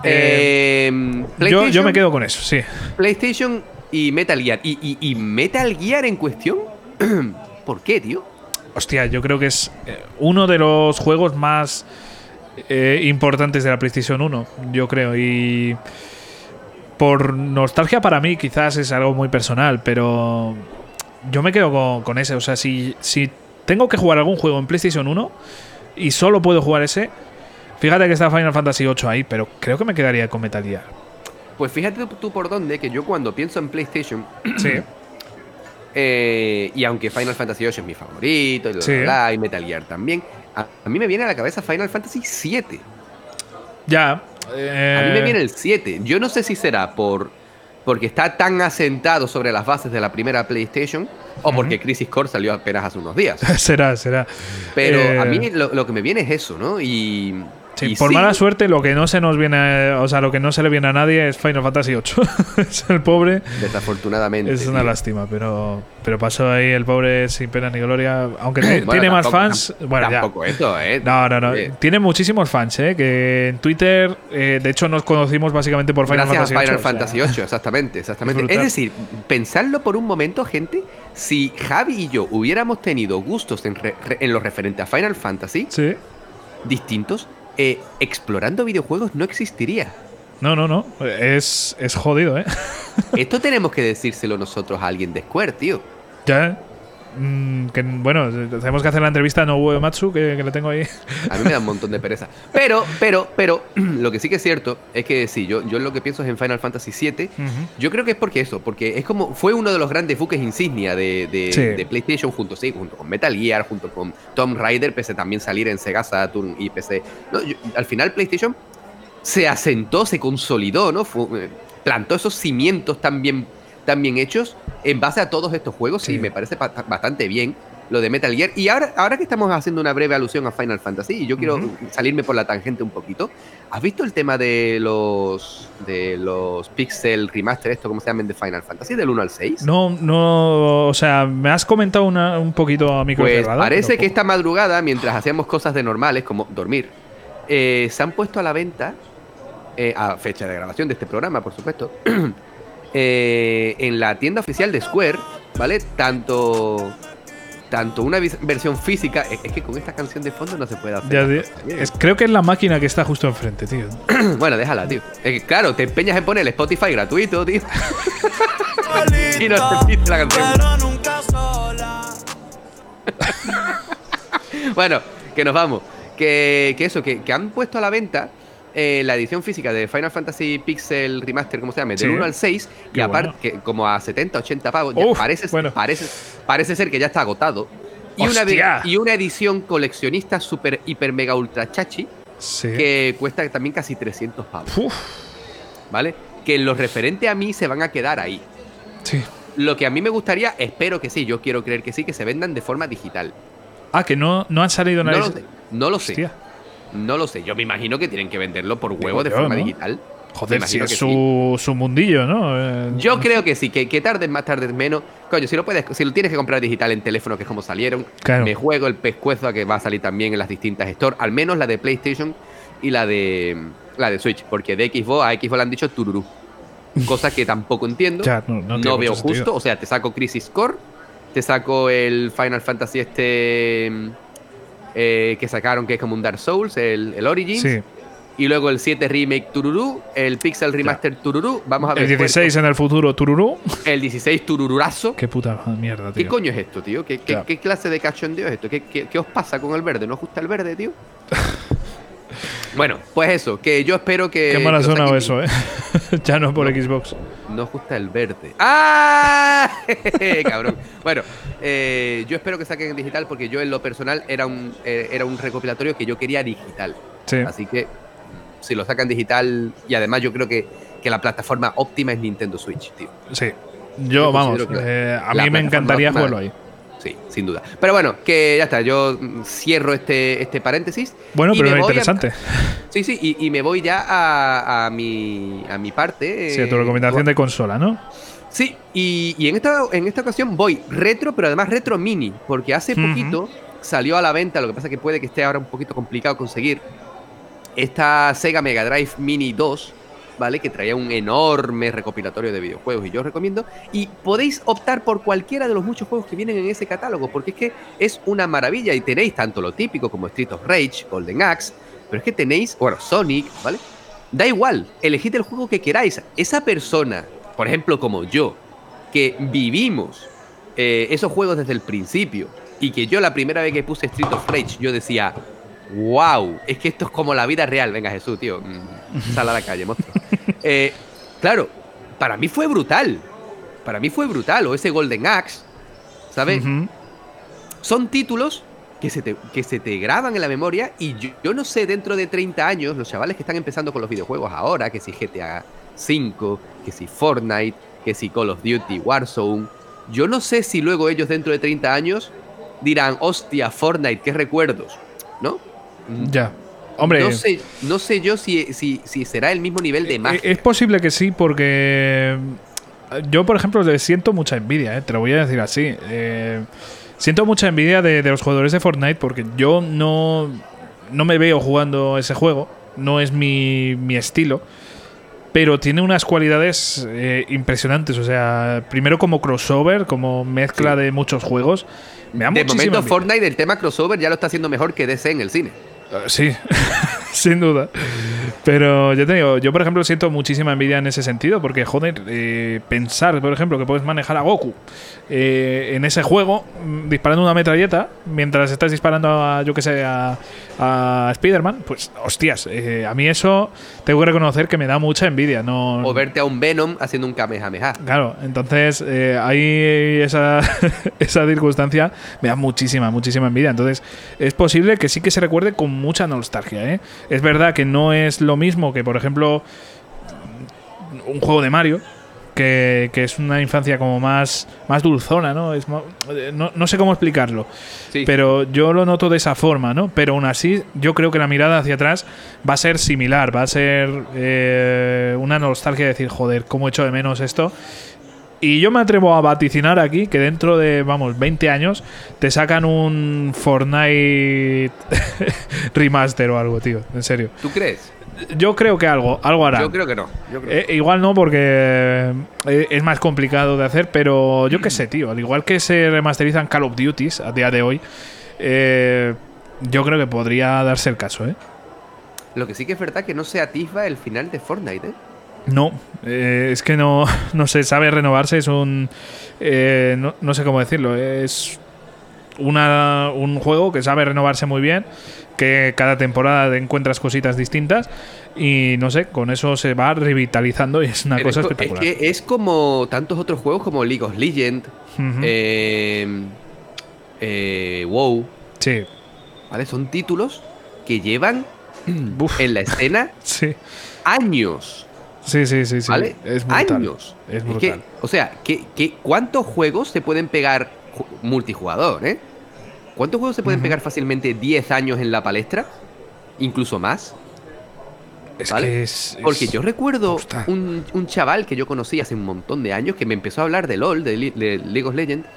Eh, eh, Yo, yo me quedo con eso, sí. PlayStation y Metal Gear. ¿Y, y, y Metal Gear en cuestión? *clears throat* ¿Por qué, tío? Hostia, yo creo que es eh, uno de los juegos más eh, importantes de la PlayStation 1, yo creo. Y por nostalgia para mí quizás es algo muy personal, pero yo me quedo con, con ese. O sea, si, si tengo que jugar algún juego en PlayStation 1 y solo puedo jugar ese, Fíjate que está Final Fantasy VIII ahí, pero creo que me quedaría con Metal Gear. Pues fíjate tú por dónde, que yo cuando pienso en PlayStation, Sí. *clears throat* eh, y aunque Final Fantasy VIII es mi favorito, y, Sí. y Metal Gear también, a, a mí me viene a la cabeza Final Fantasy VII. Ya. A mí me eh, viene el 7. Yo no sé si será por porque está tan asentado sobre las bases de la primera PlayStation o porque Crisis Core salió apenas hace unos días. *laughs* será, será. Pero Eh, a mí lo, lo que me viene es eso, ¿no? Y, Sí, y por sí, mala suerte, lo que no se nos viene, o sea, lo que no se le viene a nadie es Final Fantasy VIII. *laughs* es el pobre. desafortunadamente. Es una tío. lástima, pero, pero pasó ahí el pobre sin pena ni gloria. Aunque *clears throat* Bueno, tiene más tampoco- fans. tam- Bueno, ya. tampoco eso, ¿eh? No, no, no. Tiene muchísimos fans, ¿eh? Que en Twitter, eh, de hecho, nos conocimos básicamente por Final Gracias Fantasy a Final VIII, o sea, Fantasy VIII, exactamente, exactamente. Es decir, pensadlo por un momento, gente. Si Javi y yo hubiéramos tenido gustos en, re- en lo referente a Final Fantasy Sí. distintos, eh, explorando videojuegos no existiría. No, no, no. Es, es jodido, ¿eh? Esto *laughs* tenemos que decírselo nosotros a alguien de Square, tío. ya. Mm, que, bueno, tenemos que hacer la entrevista a Nobuo Matsu, que, que le tengo ahí. A mí me da un montón de pereza. Pero, pero, pero, *clears throat* lo que sí que es cierto es que sí, yo, yo lo que pienso es en Final Fantasy VII. Yo creo que es porque eso, porque es como fue uno de los grandes buques insignia de, de- Sí. de PlayStation junto, sí, junto con Metal Gear, junto con Tomb Raider, pese a también salir en Sega Saturn y PC. No, yo- al final PlayStation se asentó, se consolidó, ¿no? Fue- eh, plantó esos cimientos tan bien, tan bien hechos en base a todos estos juegos Sí. me parece pa- bastante bien lo de Metal Gear. Y ahora, ahora que estamos haciendo una breve alusión a Final Fantasy, y yo quiero salirme por la tangente un poquito, ¿has visto el tema de los de los Pixel Remaster, esto cómo se llaman de Final Fantasy, del 1 al 6? No, no. O sea, me has comentado una- un poquito a micro Pues parece que esta madrugada, mientras hacíamos cosas de normales, como dormir, eh, se han puesto a la venta, eh, a fecha de grabación de este programa, por supuesto, *clears throat* eh, en la tienda oficial de Square, ¿vale? Tanto, tanto una versión física, es, es que con esta canción de fondo no se puede hacer. Ya es- creo que es la máquina que está justo enfrente, tío. *clears throat* Bueno, déjala, tío. Es que, claro, te empeñas en poner el Spotify gratuito, tío. *laughs* y no te pide la canción. Pero nunca sola. *laughs* Bueno, que nos vamos. Que, que eso, que, que han puesto a la venta eh, la edición física de Final Fantasy Pixel Remaster, ¿cómo se llama? Del Sí. 1 al 6. Y Qué aparte, bueno. que como a 70, 80 pavos. Uf, parece, bueno. parece, parece ser que ya está agotado. Y una, y una edición coleccionista super, hiper, mega, ultra chachi Sí. que cuesta también casi 300 pavos, Uf, ¿vale? Que en lo referente a mí se van a quedar ahí. sí. Lo que a mí me gustaría, espero que sí, yo quiero creer que sí, que se vendan de forma digital. Ah, que no, no han salido No lo sé, no lo sé. No lo sé. Yo me imagino que tienen que venderlo por Digo huevo de yo, forma ¿no? digital. Joder, si es que su, su mundillo, ¿no? Eh, Yo creo que sí, que, que tarde más, tarde menos. Coño, si lo puedes, si lo tienes que comprar digital en teléfono, que es como salieron, Claro. me juego el pescuezo a que va a salir también en las distintas stores, al menos la de PlayStation y la de la de Switch, porque de Xbox a Xbox le han dicho tururú. Cosa que tampoco entiendo. *laughs* Ya, no- veo sentido. justo. O sea, te saco Crisis Core, te saco el Final Fantasy este eh, que sacaron, que es como un Dark Souls, el, el Origins. Sí. Y luego el 7 Remake Tururú, el Pixel Remaster Tururú. Vamos a ver. El 16 en el futuro, Tururú. El 16 Turururazo. Qué puta mierda, ¿Qué tío. coño es esto, tío? ¿Qué, qué, qué clase de cachondeo es esto? ¿Qué, qué, qué os pasa con el verde? ¿No os gusta el verde, tío? *laughs* bueno, pues eso, que yo espero que. Qué mal ha que lo sonado saquen- eso, ¿eh? *laughs* ya no por Xbox. No gusta el verde. ¡Ah! *laughs* Cabrón. Bueno, eh, yo espero que saquen en digital porque yo en lo personal era un, eh, era un recopilatorio que yo quería digital. Sí. Así que mm, si lo sacan digital y además yo creo que, que la plataforma óptima es Nintendo Switch, tío. Sí. Yo Yo, vamos, eh, a mí me encantaría jugarlo ahí. Sí, sin duda. Pero bueno, que ya está, yo cierro este, este paréntesis. Bueno, pero a- interesante. *laughs* Sí, sí, y, y me voy ya a, a mi, a mi parte. Sí, eh, tu recomendación de consola, ¿no? Sí, y, y en, esta, en esta ocasión voy retro, pero además retro mini, porque hace poquito salió a la venta, lo que pasa que puede que esté ahora un poquito complicado conseguir, esta Sega Mega Drive Mini 2, ¿vale? Que traía un enorme recopilatorio de videojuegos y yo os recomiendo. Y podéis optar por cualquiera de los muchos juegos que vienen en ese catálogo, porque es que es una maravilla y tenéis tanto lo típico como Street of Rage, Golden Axe, pero es que tenéis, bueno, Sonic, ¿vale? Da igual, elegid el juego que queráis. Esa persona, por ejemplo, como yo, que vivimos eh, esos juegos desde el principio y que yo la primera vez que puse Street of Rage yo decía, wow, es que esto es como la vida real. Venga, Jesús, tío, mm, sal a la calle, monstruo. Eh, claro, para mí fue brutal. Para mí fue brutal. O ese Golden Axe, ¿sabes? Son títulos que se, te, que se te graban en la memoria y yo, yo no sé dentro de 30 años, los chavales que están empezando con los videojuegos ahora, que si GTA V, que si Fortnite, que si Call of Duty, Warzone, yo no sé si luego ellos dentro de 30 años dirán, hostia, Fortnite, qué recuerdos, ¿no? Ya. Hombre, No sé, no sé yo si, si, si será el mismo nivel de eh, magia. es posible que sí, porque yo, por ejemplo, le siento mucha envidia, eh, te lo voy a decir así. Eh, siento mucha envidia de, de los jugadores de Fortnite porque yo no, no me veo jugando ese juego, no es mi, mi estilo. Pero tiene unas cualidades eh, impresionantes. O sea, primero como crossover, como mezcla Sí. de muchos juegos. Me da de momento envidia. Fortnite, el tema crossover ya lo está haciendo mejor que DC en el cine. Sí, *laughs* sin duda. Pero yo te digo, yo por ejemplo siento muchísima envidia en ese sentido, porque joder, eh, pensar, por ejemplo, que puedes manejar a Goku eh, en ese juego mm, disparando una metralleta mientras estás disparando a, yo que sé, a, a Spider-Man, pues hostias, eh, a mí eso tengo que reconocer que me da mucha envidia. No, O verte a un Venom haciendo un Kamehameha. Claro, entonces eh, ahí esa, *laughs* esa circunstancia me da muchísima, muchísima envidia. Entonces es posible que sí que se recuerde con mucha nostalgia. ¿eh? Es verdad que no es lo mismo que, por ejemplo, un juego de Mario, que, que es una infancia como más, más dulzona, ¿no? Es eh, no, no sé cómo explicarlo, Sí. pero yo lo noto de esa forma, ¿no? Pero aún así, yo creo que la mirada hacia atrás va a ser similar, va a ser eh, una nostalgia de decir, joder, cómo echo de menos esto. Y yo me atrevo a vaticinar aquí que dentro de, vamos, 20 años te sacan un Fortnite *laughs* remaster o algo, tío. En serio. ¿Tú crees? Yo creo que algo, algo hará. Yo creo que no. Yo creo Eh, igual no, porque eh, es más complicado de hacer, pero yo qué *clears throat* sé, tío. Al igual que se remasterizan Call of Duties a día de hoy, eh, yo creo que podría darse el caso, ¿eh? Lo que sí que es verdad que no se atisba el final de Fortnite, ¿eh? No, eh, es que no, *laughs* no se sabe renovarse, es un... eh, no, no sé cómo decirlo, es una, un juego que sabe renovarse muy bien, que cada temporada encuentras cositas distintas y no sé, con eso se va revitalizando y es una Pero cosa es, co- espectacular. es que es como tantos otros juegos como League of Legends, eh, eh, WoW, sí, ¿vale? Son títulos que llevan Uf. en la escena *laughs* sí, años, sí, sí, sí, sí. ¿vale? Es brutal. años. Es que, brutal. o sea, que, que- ¿cuántos juegos se pueden pegar multijugador, eh? ¿Cuántos juegos se pueden pegar fácilmente 10 años en la palestra? Incluso más. Es ¿vale? que es, Porque yo recuerdo un, un chaval que yo conocí hace un montón de años que me empezó a hablar de LOL, de, League of Legends,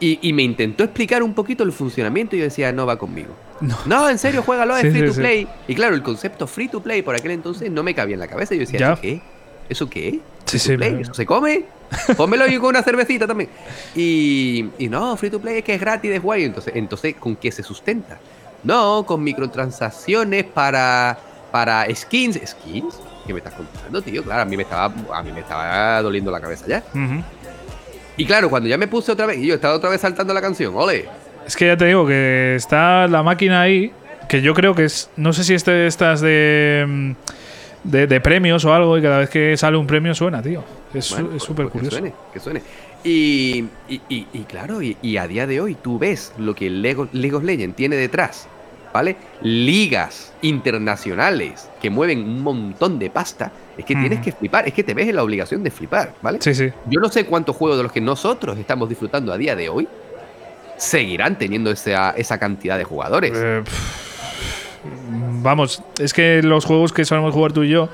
y, y me intentó explicar un poquito el funcionamiento y yo decía, no va conmigo. No. No, en serio, juégalo, es Sí, free sí, to sí. play. Y claro, el concepto free to play por aquel entonces no me cabía en la cabeza. Y yo decía, Ya. ¿eso qué? ¿Eso qué? ¿Eso se come? *laughs* Pónmelo y con una cervecita también. Y, y no, free to play es que es gratis, es guay. Entonces, entonces, ¿con qué se sustenta? No, con microtransacciones para, para skins. ¿Skins? ¿Qué me estás contando, tío? Claro, a mí me estaba, a mí me estaba doliendo la cabeza ya. Y claro, cuando ya me puse otra vez, y yo estaba otra vez saltando la canción, ole. Es que ya te digo que está la máquina ahí, que yo creo que es, no sé si este estas de, mm, de, de premios o algo, y cada vez que sale un premio suena, tío. Es Bueno, pues- súper pues curioso. Que suene, que suene. Y, y- y- y claro, y, a día de hoy tú ves lo que Lego, League of Legends tiene detrás, ¿vale? Ligas internacionales que mueven un montón de pasta. Es que tienes que flipar, es que te ves en la obligación de flipar, ¿vale? Sí, sí. Yo no sé cuántos juegos de los que nosotros estamos disfrutando a día de hoy seguirán teniendo esa, esa cantidad de jugadores. Eh, vamos, es que los juegos que solemos jugar tú y yo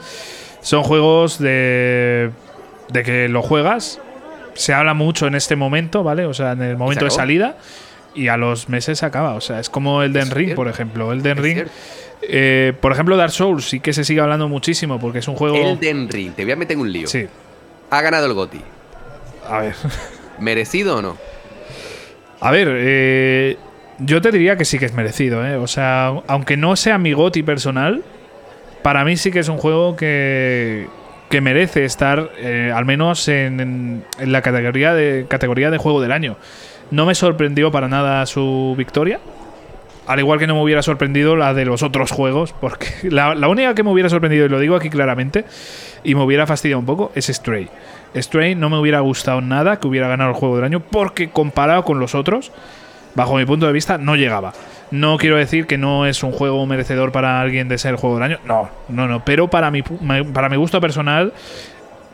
son juegos de, de que lo juegas, se habla mucho en este momento, ¿vale? O sea, en el momento de salida y a los meses se acaba. O sea, es como el Den Ring, por ejemplo. El Den Ring, eh, por ejemplo, Dark Souls sí que se sigue hablando muchísimo porque es un juego. Elden Ring, te voy a meter en un lío. Sí, Ha ganado el GOTI. a ver. *laughs* ¿Merecido o no? A ver, eh, yo te diría que sí que es merecido, ¿eh? O sea, aunque no sea mi goti personal, para mí sí que es un juego que, que merece estar eh, al menos en, en- en la categoría de, categoría de juego del año. No me sorprendió para nada su victoria. Al igual que no me hubiera sorprendido la de los otros juegos, porque *laughs* la, la única que me hubiera sorprendido, y lo digo aquí claramente, y me hubiera fastidiado un poco, es Stray. Stray no me hubiera gustado nada que hubiera ganado el juego del año, porque comparado con los otros, bajo mi punto de vista, no llegaba. No quiero decir que no es un juego merecedor para alguien de ser el juego del año. No, no, no. Pero para mi, para mi gusto personal,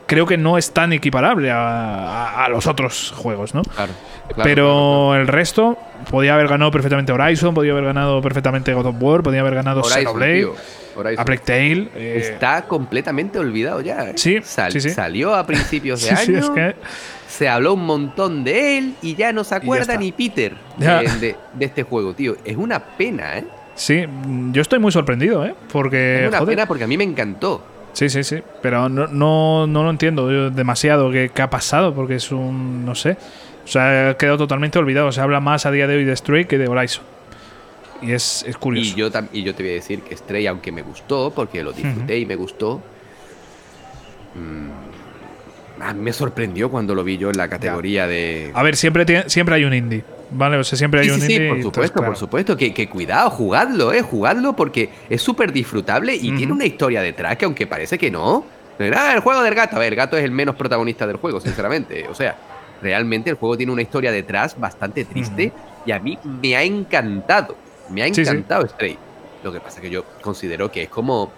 creo que no es tan equiparable a, a- a los otros juegos, ¿no? Claro. claro, Pero claro, el resto podía haber ganado perfectamente Horizon, podía haber ganado perfectamente God of War, podía haber ganado. Horizon, Xenoblade, tío, Horizon. A Plague Tale. eh, Está completamente olvidado ya. ¿eh? Sí, Sal- sí, sí. Salió a principios *laughs* de sí, año. sí, es que Se habló un montón de él y ya no se acuerda ni Peter de, de- de este juego, tío. Es una pena, ¿eh? sí, yo estoy muy sorprendido, ¿eh? Porque es una joder, pena porque a mí me encantó. Sí, sí, sí. Pero no, no, no lo entiendo yo demasiado qué, ha pasado, porque es un. No sé. O sea, ha quedado totalmente olvidado. Se habla más a día de hoy de Stray que de Horizon. Y es, es curioso. Y yo, y yo te voy a decir que Stray, aunque me gustó, porque lo disfruté y me gustó, mm, a mí me sorprendió cuando lo vi yo en la categoría de... A ver, siempre, tiene- siempre hay un indie. ¿Vale? O sea, siempre hay Sí, un sí, sí, indie. por supuesto, entonces, claro. por supuesto. Que, que cuidado, jugadlo, eh, jugadlo porque es súper disfrutable y tiene una historia detrás que aunque parece que no. Ah, el juego del gato. A ver, el gato es el menos protagonista del juego, sinceramente. O sea, realmente el juego tiene una historia detrás bastante triste y a mí me ha encantado. Me ha encantado Stray. Lo que pasa es que yo considero que es como,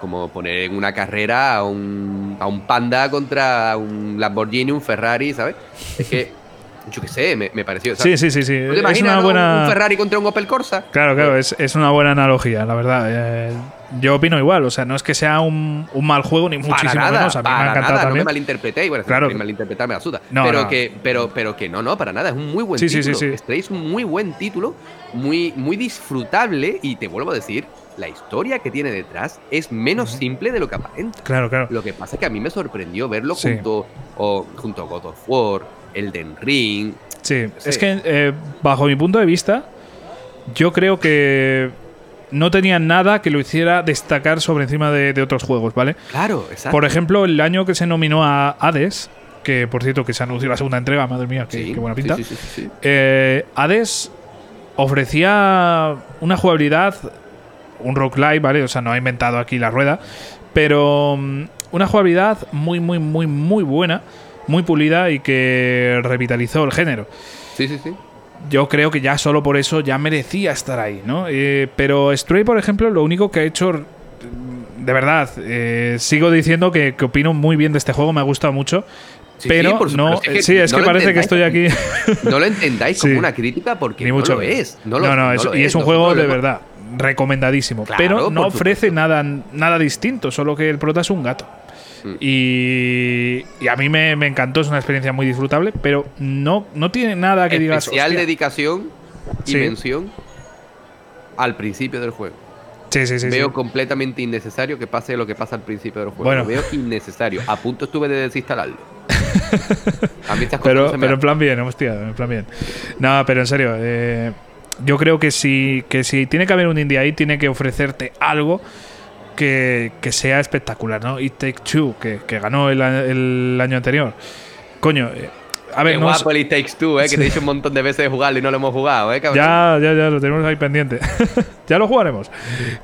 como poner en una carrera a un, a un panda contra un Lamborghini, un Ferrari, ¿sabes? Es que, *laughs* yo qué sé, me, me pareció. Sí, sí, sí, sí. ¿Tú te Es imaginas una no? buena. un Ferrari contra un Opel Corsa? Claro, claro, es, es una buena analogía, la verdad. Eh, yo opino igual, o sea, no es que sea un, un mal juego, ni Para muchísimo nada, menos. A mí me ha para encantado nada, no me también. malinterpretéis. Bueno, Claro. claro. malinterpretar me asuda. No, pero, no. Que, pero, pero que no, no, para nada. Es un muy buen Sí, sí, sí, título. sí. Es un muy buen título, muy, muy disfrutable. Y te vuelvo a decir, la historia que tiene detrás es menos simple de lo que aparenta. Claro, claro. Lo que pasa es que a mí me sorprendió verlo Sí. junto, o, junto a God of War, Elden Ring. Sí, es que eh, bajo mi punto de vista, yo creo que no tenía nada que lo hiciera destacar sobre encima de, de otros juegos, ¿vale? Claro, exacto. Por ejemplo, el año que se nominó a Hades, que por cierto que se anunció la segunda entrega, madre mía, qué, Sí, qué buena pinta. sí, sí, sí, sí. Eh, Hades ofrecía una jugabilidad, un roguelike, ¿vale? O sea, no ha inventado aquí la rueda, pero mm, una jugabilidad muy, muy, muy, muy buena, muy pulida y que revitalizó el género. Sí, sí, sí. Yo creo que ya solo por eso ya merecía estar ahí, ¿no? Eh, pero Stray, por ejemplo, lo único que ha hecho, mm, de verdad, eh, sigo diciendo que, que opino muy bien de este juego, me ha gustado mucho. Sí, pero sí, no, Es que sí, es no que parece que estoy aquí. No lo entendáis como *laughs* Sí. una crítica porque Ni no lo es. No, lo, no, no, es- lo y es un juego de verdad recomendadísimo. Claro, pero no ofrece nada, nada distinto, solo que el prota es un gato. Mm. Y, y a mí me, me encantó, es una experiencia muy disfrutable, pero no, no tiene nada que digas. Especial dedicación y Sí. mención al principio del juego. Sí, sí, sí. Veo completamente innecesario que pase lo que pasa al principio del juego. Bueno. Lo veo innecesario. A punto estuve de desinstalarlo. *laughs* A mí estas cosas no Pero, se me pero en plan bien, hostia, en plan bien. No, pero en serio, eh, yo creo que si, que si tiene que haber un indie ahí, tiene que ofrecerte algo que, que sea espectacular, ¿no? It Take Two, que, que ganó el, el año anterior. Coño, eh, a ver, Qué no es- guapo el It Takes Two, eh, que te he dicho un montón de veces de jugarlo y no lo hemos jugado, eh, cabrón. Ya, ya, ya, lo tenemos ahí pendiente. *laughs* ya lo jugaremos.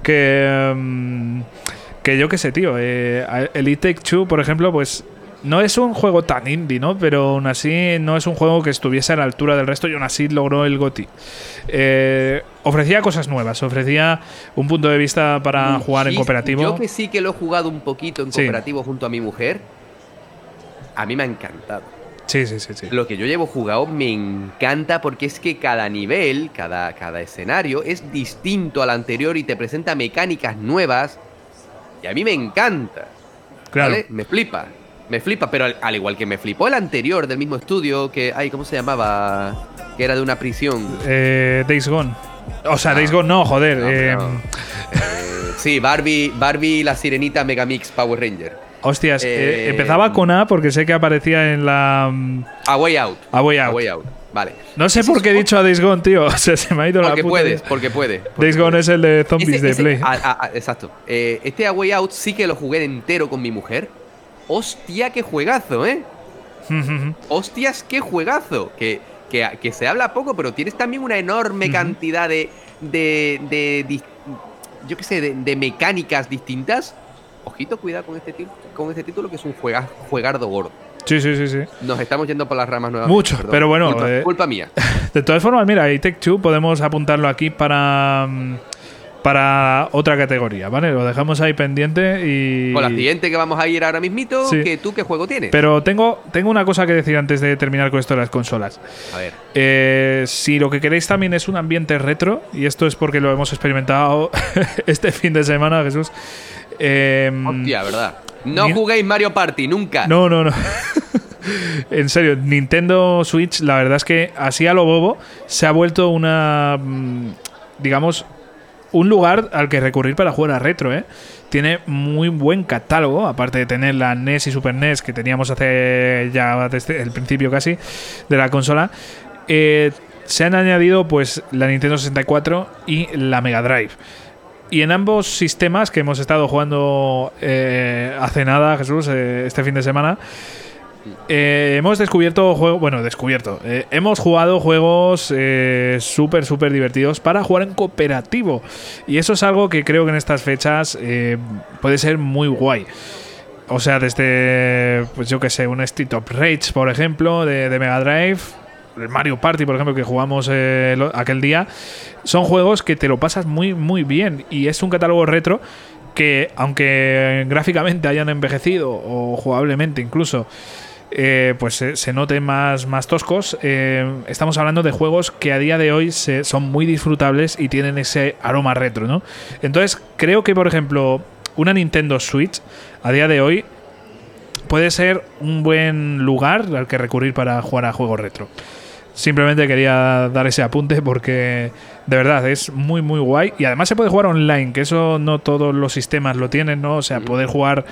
Que, mm, que yo qué sé, tío. eh, el It Take Two, por ejemplo, pues no es un juego tan indie, ¿no? Pero aún así no es un juego que estuviese a la altura del resto y aún así logró el GOTY. Eh, ofrecía cosas nuevas, ofrecía un punto de vista para jugar en cooperativo. Yo que sí que lo he jugado un poquito en Sí. cooperativo junto a mi mujer, a mí me ha encantado. Sí, sí, sí, sí. Lo que yo llevo jugado me encanta porque es que cada nivel, cada, cada escenario es distinto al anterior y te presenta mecánicas nuevas. Y a mí me encanta. Claro. ¿vale? Me flipa. Me flipa, pero al, al igual que me flipó el anterior del mismo estudio, que, ay, ¿cómo se llamaba? Que era de una prisión. Eh, Days Gone. O sea, No. Days Gone no, joder. No, eh, no. Eh, sí, Barbie, Barbie la sirenita Megamix Power Ranger. Hostias, eh, Eh, empezaba con A porque sé que aparecía en la. mm, A Way Out. A Way A Out. Way Out. Vale. No sé por qué he dicho a Days Gone, tío. *laughs* O sea, se me ha ido la Porque puta puedes, porque puede. porque Days Gone puede. es el de zombies Ese- de ese- Play. ah, ah, ah, exacto. Este A Way Out sí que lo jugué entero con mi mujer. Hostia, qué juegazo, ¿eh? *laughs* Hostias, qué juegazo. Que, que, que se habla poco, pero tienes también una enorme cantidad de, de, de yo qué sé, de, de mecánicas distintas, ojito, cuidado con este, con este título que es un juega, juegardo gordo. Sí, sí, sí, sí. Nos estamos yendo por las ramas nuevamente. Mucho, perdón. pero bueno, Culpa, eh, culpa mía. *laughs* De todas formas, mira, y Take Two podemos apuntarlo aquí para, mm, para otra categoría, ¿vale? Lo dejamos ahí pendiente y... Con la siguiente que vamos a ir ahora mismito, Sí. que tú qué juego tienes. Pero tengo, tengo una cosa que decir antes de terminar con esto de las consolas. a ver, Eh, si lo que queréis también es un ambiente retro, y esto es porque lo hemos experimentado *laughs* este fin de semana, Jesús. eh, hostia, ¿verdad? No Ni- juguéis Mario Party, nunca. No, no, no. *laughs* en serio, Nintendo Switch, la verdad es que así a lo bobo, se ha vuelto una. mm, digamos, un lugar al que recurrir para jugar a retro, ¿eh? Tiene muy buen catálogo, aparte de tener la NES y Super NES que teníamos hace ya desde el principio casi de la consola. eh, se han añadido pues la Nintendo 64 y la Mega Drive. Y en ambos sistemas que hemos estado jugando eh, hace nada, Jesús, eh, este fin de semana, eh, hemos descubierto juegos, bueno, descubierto, eh, hemos jugado juegos eh, súper, súper divertidos para jugar en cooperativo. Y eso es algo que creo que en estas fechas eh, puede ser muy guay. O sea, desde, pues yo que sé, un Street of Rage, por ejemplo, de, Mega Drive, el Mario Party, por ejemplo, que jugamos eh, aquel día, son juegos que te lo pasas muy, muy bien. Y es un catálogo retro que, aunque gráficamente hayan envejecido, o jugablemente incluso, eh, pues se, se noten más, más toscos, eh, estamos hablando de juegos que a día de hoy se- son muy disfrutables y tienen ese aroma retro, ¿no? Entonces, creo que, por ejemplo, una Nintendo Switch a día de hoy puede ser un buen lugar al que recurrir para jugar a juegos retro. Simplemente quería dar ese apunte porque de verdad es muy muy guay y además se puede jugar online, que eso no todos los sistemas lo tienen, ¿no? O sea, poder jugar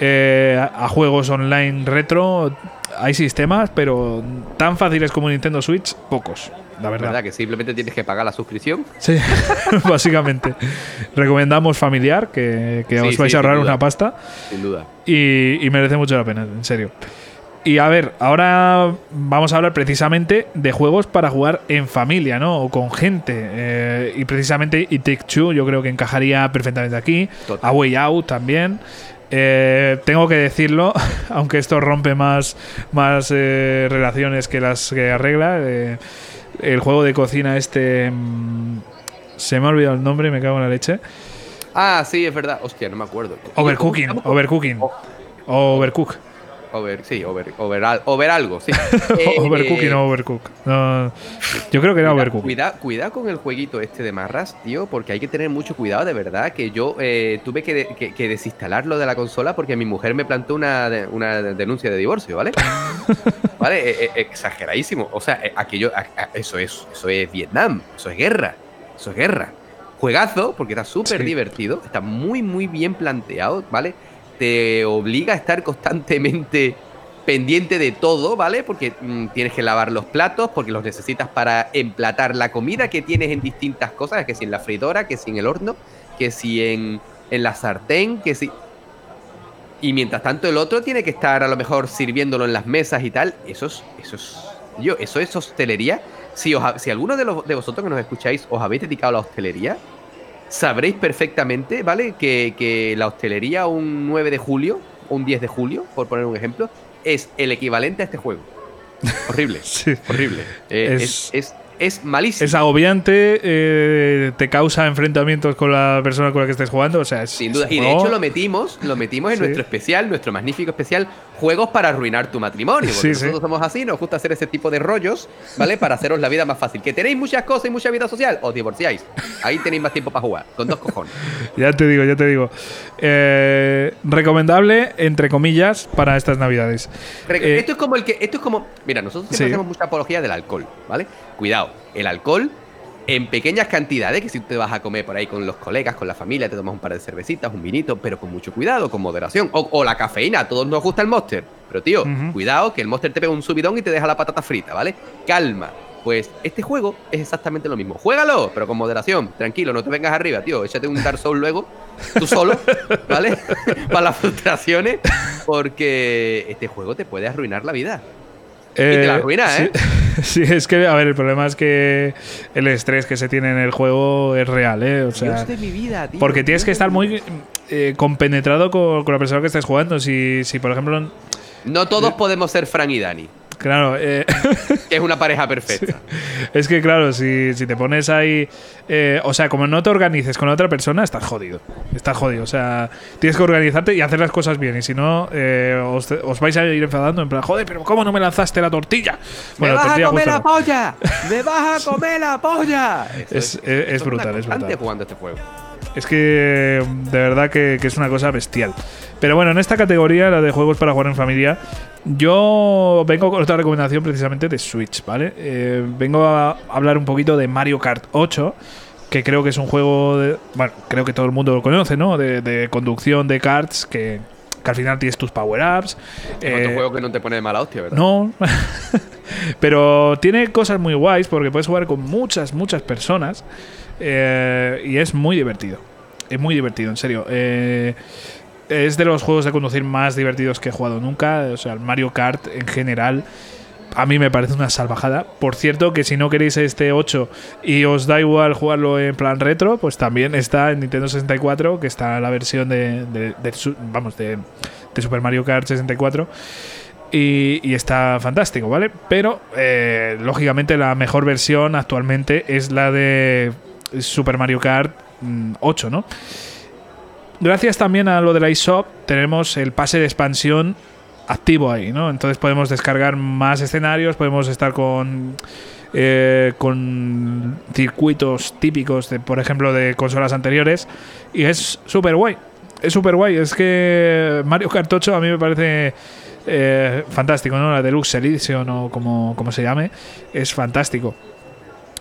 eh, a juegos online retro hay sistemas, pero tan fáciles como Nintendo Switch, pocos, la verdad. ¿Verdad? Que simplemente tienes que pagar la suscripción. Sí, *laughs* básicamente. Recomendamos familiar, que, que Sí, os vais sí, a ahorrar duda. una pasta Sin duda. y, y merece mucho la pena, en serio. Y a ver, ahora vamos a hablar precisamente de juegos para jugar en familia, ¿no? O con gente. Eh, y precisamente It Take Two yo creo que encajaría perfectamente aquí. Total. A Way Out también. Eh, tengo que decirlo, *laughs* aunque esto rompe más, más eh, relaciones que las que arregla. eh, el juego de cocina este... mm, se me ha olvidado el nombre, me cago en la leche. Ah, sí, es verdad. Hostia, no me acuerdo. Overcooking, ¿Cómo- cómo- Overcooking. Overcook. Over, sí, over, over, over algo, sí. *laughs* Eh, Overcooking eh, o Overcook. No, yo creo que era Cuida, Overcook. cuida, cuida con el jueguito este de Marras, tío, porque hay que tener mucho cuidado, de verdad, que yo eh, tuve que, de- que- que desinstalarlo de la consola porque mi mujer me plantó una, una denuncia de divorcio, ¿vale? *laughs* ¿Vale? Eh, eh, exageradísimo. O sea, eh, aquello, a- a- eso es, eso es Vietnam, eso es guerra, eso es guerra. Juegazo, porque está súper Sí. divertido, está muy, muy bien planteado, ¿vale? Te obliga a estar constantemente pendiente de todo, ¿vale? Porque mm, tienes que lavar los platos, porque los necesitas para emplatar la comida que tienes en distintas cosas, que si en la freidora, que si en el horno, que si en, la sartén, que si... Y mientras tanto el otro tiene que estar a lo mejor sirviéndolo en las mesas y tal. Eso es... Eso es yo, eso es hostelería. Si, os si alguno de, los, de vosotros que nos escucháis os habéis dedicado a la hostelería, sabréis perfectamente, ¿vale? Que, que la hostelería un 9 de julio, un 10 de julio, por poner un ejemplo, es el equivalente a este juego. Horrible, *laughs* Sí. horrible. Eh, Es- es, es, es malísimo. Es agobiante, eh, te causa enfrentamientos con la persona con la que estés jugando. O sea, es, Sin duda. Y de hecho lo metimos, lo metimos en Sí. nuestro especial, nuestro magnífico especial, juegos para arruinar tu matrimonio. Porque Sí, sí. nosotros somos así, nos gusta hacer ese tipo de rollos, ¿vale? Para haceros la vida más fácil. Que tenéis muchas cosas y mucha vida social, os divorciáis. Ahí tenéis más tiempo para jugar, con dos cojones. *laughs* Ya te digo, ya te digo. Eh, recomendable, entre comillas, para estas navidades. Eh, esto es como el que. Esto es como. Mira, nosotros siempre Sí. hacemos mucha apología del alcohol, ¿vale? Cuidado, el alcohol en pequeñas cantidades, que si te vas a comer por ahí con los colegas, con la familia, te tomas un par de cervecitas, un vinito, pero con mucho cuidado, con moderación. O, o la cafeína, a todos nos gusta el monster. Pero tío, cuidado que el monster te pega un subidón y te deja la patata frita, ¿vale? Calma. Pues este juego es exactamente lo mismo. Juégalo, pero con moderación. Tranquilo, no te vengas arriba, tío. Échate un Dark Souls luego, tú solo, *laughs* ¿vale? *laughs* Para las frustraciones, porque este juego te puede arruinar la vida. Y te la eh, arruina. ¿eh? *laughs* Sí, es que, a ver, el problema es que el estrés que se tiene en el juego es real, ¿eh? O sea, Dios de mi vida, tío. porque tienes que estar muy eh, compenetrado con, con la persona que estés jugando. Si, si por ejemplo, No todos podemos ser Fran y Dani, claro, eh, *laughs* que es una pareja perfecta. *laughs* es que, claro, si, si te pones ahí. eh, o sea, como no te organices con otra persona, estás jodido. Estás jodido. O sea, tienes que organizarte y hacer las cosas bien. Y si no, eh, os, os vais a ir enfadando en plan, joder, pero ¿cómo no me lanzaste la tortilla? ¡Me vas a tortilla comer justo la polla! ¡Me vas a *laughs* comer la polla! Es- es- es brutal, es brutal. jugando este juego. Es que de verdad que, que es una cosa bestial. Pero bueno, en esta categoría, la de juegos para jugar en familia, yo vengo con otra recomendación precisamente de Switch, ¿vale? Eh, vengo a hablar un poquito de Mario Kart 8, que creo que es un juego, de, bueno, creo que todo el mundo lo conoce, ¿no? De, de conducción de karts, que, que al final tienes tus power-ups. Es Eh, juego que no te pone de mala hostia, ¿verdad? no. *laughs* Pero tiene cosas muy guays porque puedes jugar con muchas, muchas personas. Eh, y es muy divertido. Es muy divertido, en serio. Eh, es de los juegos de conducir más divertidos que he jugado nunca. O sea, el Mario Kart en general. A mí me parece una salvajada. Por cierto, que si no queréis este 8 y os da igual jugarlo en plan retro, pues también está en Nintendo 64, que está la versión de, de- vamos, de, Super Mario Kart 64. Y, y está fantástico, ¿vale? Pero, eh, lógicamente, la mejor versión actualmente es la de Super Mario Kart mm, 8, ¿no? Gracias también a lo de la eShop, tenemos el pase de expansión activo ahí, ¿no? Entonces podemos descargar más escenarios, podemos estar con eh, con circuitos típicos, de, por ejemplo, de consolas anteriores. Y es súper guay. Es súper guay. Es que Mario Kart 8 a mí me parece eh, fantástico, ¿no? La Deluxe Edition o como, como se llame. Es fantástico.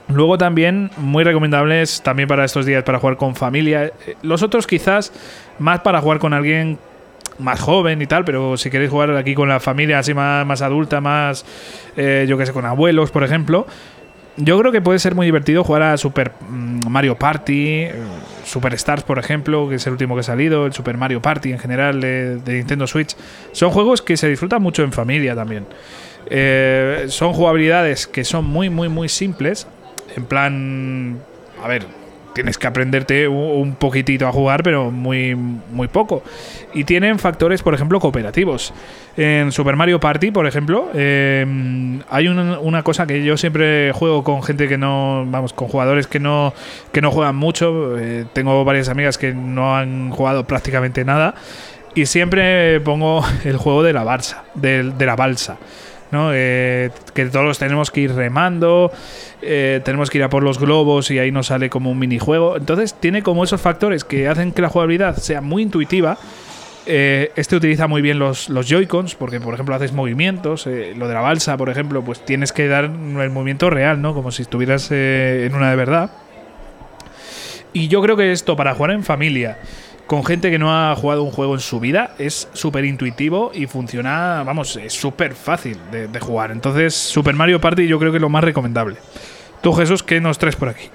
Luego también, muy recomendables también para estos días para jugar con familia. Eh, Los otros quizás más para jugar con alguien más joven y tal, pero si queréis jugar aquí con la familia así más, más adulta, más, eh, yo que sé, con abuelos, por ejemplo, yo creo que puede ser muy divertido jugar a Super mm, Mario Party, eh, Super Stars, por ejemplo, que es el último que ha salido, el Super Mario Party en general de, Nintendo Switch. Son juegos que se disfrutan mucho en familia también. Son jugabilidades que son muy, muy, muy simples. En plan, a ver, tienes que aprenderte un- poquitito a jugar, pero muy, muy poco. Y tienen factores, por ejemplo, cooperativos. En Super Mario Party, por ejemplo, eh, hay una, una cosa que yo siempre juego con gente que no, vamos, con jugadores que no, que no juegan mucho. Eh, tengo varias amigas que no han jugado prácticamente nada. Y siempre pongo el juego de la balsa, de, de la balsa. ¿No? Eh, que todos tenemos que ir remando, eh, tenemos que ir a por los globos y ahí nos sale como un minijuego. Entonces tiene como esos factores que hacen que la jugabilidad sea muy intuitiva. Eh, este utiliza muy bien los, los Joy-Cons porque, por ejemplo, haces movimientos. lo de la balsa, por ejemplo, pues tienes que dar el movimiento real, ¿no? Como si estuvieras en una de verdad. Y yo creo que esto para jugar en familia, con gente que no ha jugado un juego en su vida, es súper intuitivo y funciona, vamos, es súper fácil de, de jugar. Entonces, Super Mario Party yo creo que es lo más recomendable. Tú, Jesús, ¿qué nos traes por aquí?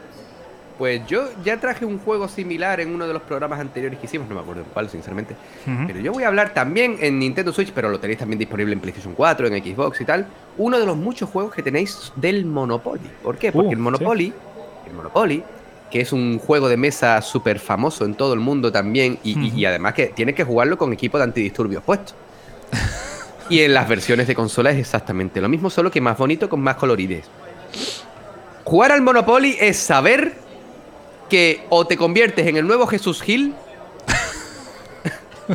Pues yo ya traje un juego similar en uno de los programas anteriores que hicimos, no me acuerdo en cuál, sinceramente. Pero yo voy a hablar también en Nintendo Switch, pero lo tenéis también disponible en PlayStation 4, en Xbox y tal. Uno de los muchos juegos que tenéis del Monopoly. ¿Por qué? Porque Uh, el Monopoly, el Monopoly, que es un juego de mesa súper famoso en todo el mundo también, y, además que tienes que jugarlo con equipo de antidisturbios puestos. y en las versiones de consola es exactamente lo mismo, solo que más bonito con más colorides. Jugar al Monopoly es saber que o te conviertes en el nuevo Jesús Gil *laughs*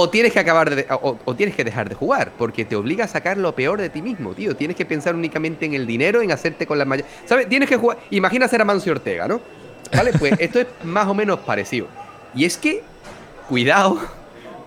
o tienes que acabar de, o, o tienes que dejar de jugar porque te obliga a sacar lo peor de ti mismo, tío. Tienes que pensar únicamente en el dinero, en hacerte con la mayor. ¿Sabes? Tienes que jugar. Imagina ser Amancio Ortega, ¿no? Vale, pues *laughs* esto es más o menos parecido. Y es que cuidado,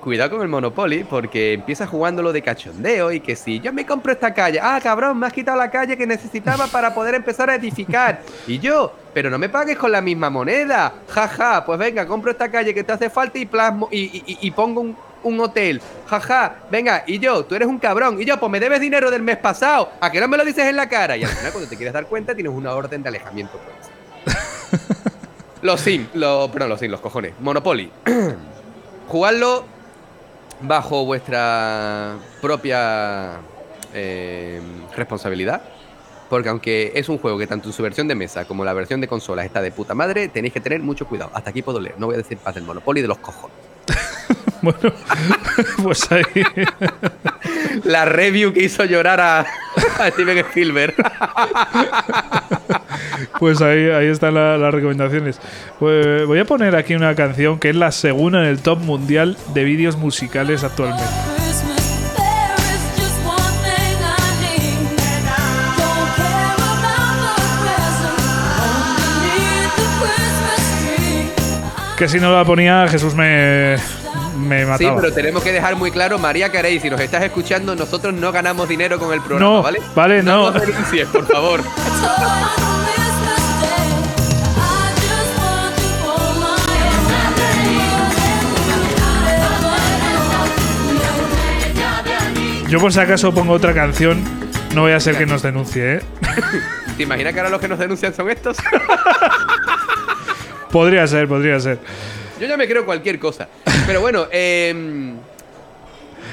cuidado con el Monopoly porque empiezas jugándolo de cachondeo y que si yo me compro esta calle, ah, cabrón, me has quitado la calle que necesitaba para poder empezar a edificar. Y yo, pero no me pagues con la misma moneda. Jaja, pues venga, compro esta calle que te hace falta y plasmo y, y- y- y pongo un, un hotel. Jaja, venga, y yo, tú eres un cabrón. Y yo, pues me debes dinero del mes pasado. ¿A que no me lo dices en la cara? Y al final, cuando te quieres dar cuenta, tienes una orden de alejamiento. Pues. *laughs* Los Sim, los, perdón, los Sim, los cojones. Monopoly. *clears throat* Jugadlo bajo vuestra propia eh, responsabilidad. Porque aunque es un juego que tanto en su versión de mesa como la versión de consolas está de puta madre, tenéis que tener mucho cuidado. Hasta aquí puedo leer. No voy a decir paz del Monopoly de los cojones. *laughs* *laughs* Bueno, pues ahí. La review que hizo llorar a, a Steven Spielberg. Pues ahí, ahí están la- las recomendaciones. Pues voy a poner aquí una canción que es la segunda en el top mundial de vídeos musicales actualmente. Que si no la ponía, Jesús me, me Sí, mataba. pero tenemos que dejar muy claro, María Carey, si nos estás escuchando, nosotros no ganamos dinero con el programa, No, ¿vale? vale, no. nos denuncies, por favor. *laughs* Yo por si acaso pongo otra canción, no voy a ser que nos denuncie, ¿eh? *laughs* ¿Te imaginas que ahora los que nos denuncian son estos? *laughs* Podría ser, podría ser. Yo ya me creo cualquier cosa. Pero bueno, eh,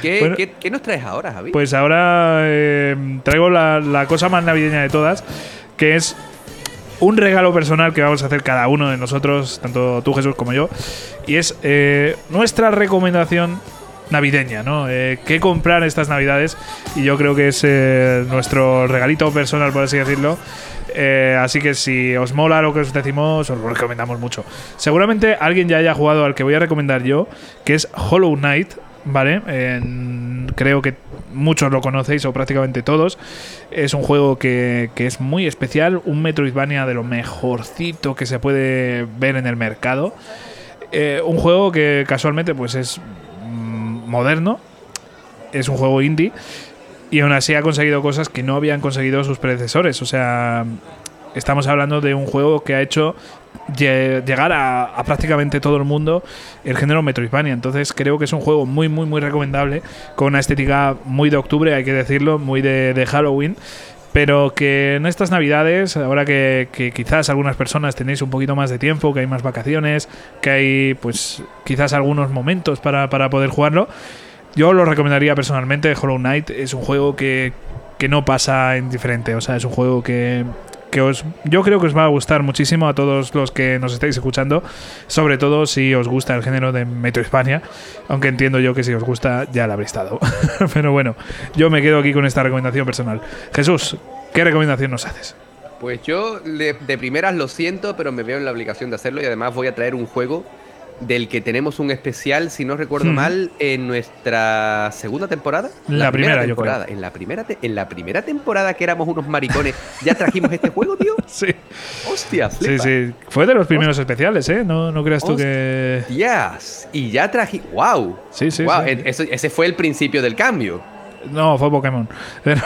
¿qué, Bueno. qué- qué nos traes ahora, Javi? Pues ahora eh, traigo la, la cosa más navideña de todas, que es un regalo personal que vamos a hacer cada uno de nosotros, tanto tú Jesús como yo, y es eh, nuestra recomendación navideña, ¿no? Eh, ¿Qué comprar estas navidades? Y yo creo que es eh, nuestro regalito personal, por así decirlo. Eh, así que si os mola lo que os decimos, os lo recomendamos mucho. Seguramente alguien ya haya jugado al que voy a recomendar yo, que es Hollow Knight, ¿vale? Creo que muchos lo conocéis o prácticamente todos. Es un juego que, que es muy especial, un Metroidvania de lo mejorcito que se puede ver en el mercado. Eh, un juego que casualmente pues es mm, moderno, es un juego indie y aún así ha conseguido cosas que no habían conseguido sus predecesores. O sea, estamos hablando de un juego que ha hecho lle- llegar a, prácticamente todo el mundo el género Metroidvania. Entonces creo que es un juego muy, muy, muy recomendable, con una estética muy de octubre, hay que decirlo, muy de, de Halloween. Pero que en estas navidades, ahora que, que quizás algunas personas tenéis un poquito más de tiempo, que hay más vacaciones, que hay pues quizás algunos momentos para, para poder jugarlo, yo lo recomendaría personalmente. Hollow Knight es un juego que, que no pasa indiferente. O sea, es un juego que, que os, yo creo que os va a gustar muchísimo a todos los que nos estáis escuchando. Sobre todo si os gusta el género de Metroidvania. Aunque entiendo yo que si os gusta ya lo habréis dado. *laughs* Pero bueno, yo me quedo aquí con esta recomendación personal. Jesús, ¿qué recomendación nos haces? Pues yo de primeras lo siento, pero me veo en la obligación de hacerlo y además voy a traer un juego del que tenemos un especial, si no recuerdo Ujú. mal, en nuestra segunda temporada. La primera, yo temporada. En la primera, en la primera temporada que éramos unos maricones, ya trajimos este juego, tío. *laughs* Sí, Hostia, sí, flipa. sí. Fue de los primeros especiales, ¿eh? No, no creas tú que... Yes. Y ya traje. ¡Wow! Sí, sí, Wow, sí. Ese, fue el principio del cambio. No, fue Pokémon. Pero-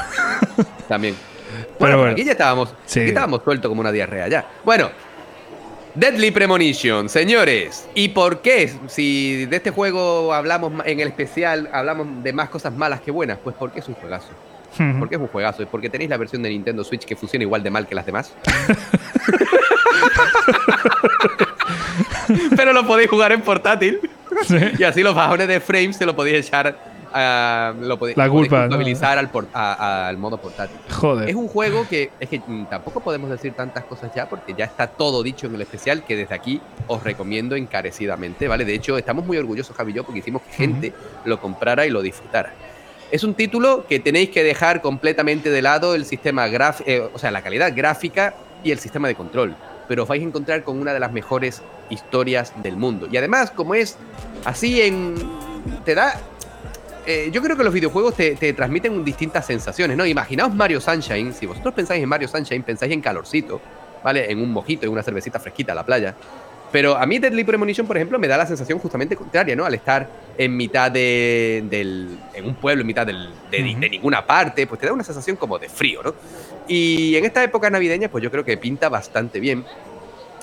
También. Pero Bueno, bueno. aquí ya estábamos. Sí. Aquí estábamos sueltos como una diarrea ya. Bueno. Deadly Premonition, señores. ¿Y por qué? Si de este juego hablamos en el especial, hablamos de más cosas malas que buenas, pues porque es un juegazo. Porque es un juegazo. Es porque tenéis la versión de Nintendo Switch que funciona igual de mal que las demás. *laughs* Pero lo podéis jugar en portátil. Sí. Y así los bajones de frames se lo podéis echar. A lo podéis, La lo podéis culpa, ¿no? culpabilizar al, por- a- al modo portátil. Joder. Es un juego que es que mm, tampoco podemos decir tantas cosas ya porque ya está todo dicho en el especial que desde aquí os recomiendo encarecidamente, ¿vale? De hecho, estamos muy orgullosos, Javi y yo, porque hicimos que gente lo comprara y lo disfrutara. Es un título que tenéis que dejar completamente de lado el sistema gráfico, o sea, la calidad gráfica y el sistema de control. Pero os vais a encontrar con una de las mejores historias del mundo. Y además, como es así en... te da eh, yo creo que los videojuegos te, te transmiten distintas sensaciones, ¿no? Imaginaos Mario Sunshine, si vosotros pensáis en Mario Sunshine, pensáis en calorcito, ¿vale? En un mojito, en una cervecita fresquita a la playa. Pero a mí Deadly Premonition, por ejemplo, me da la sensación justamente contraria, ¿no? Al estar en mitad de, del... en un pueblo, en mitad del- de, ninguna parte, pues te da una sensación como de frío, ¿no? Y en esta época navideña, pues yo creo que pinta bastante bien.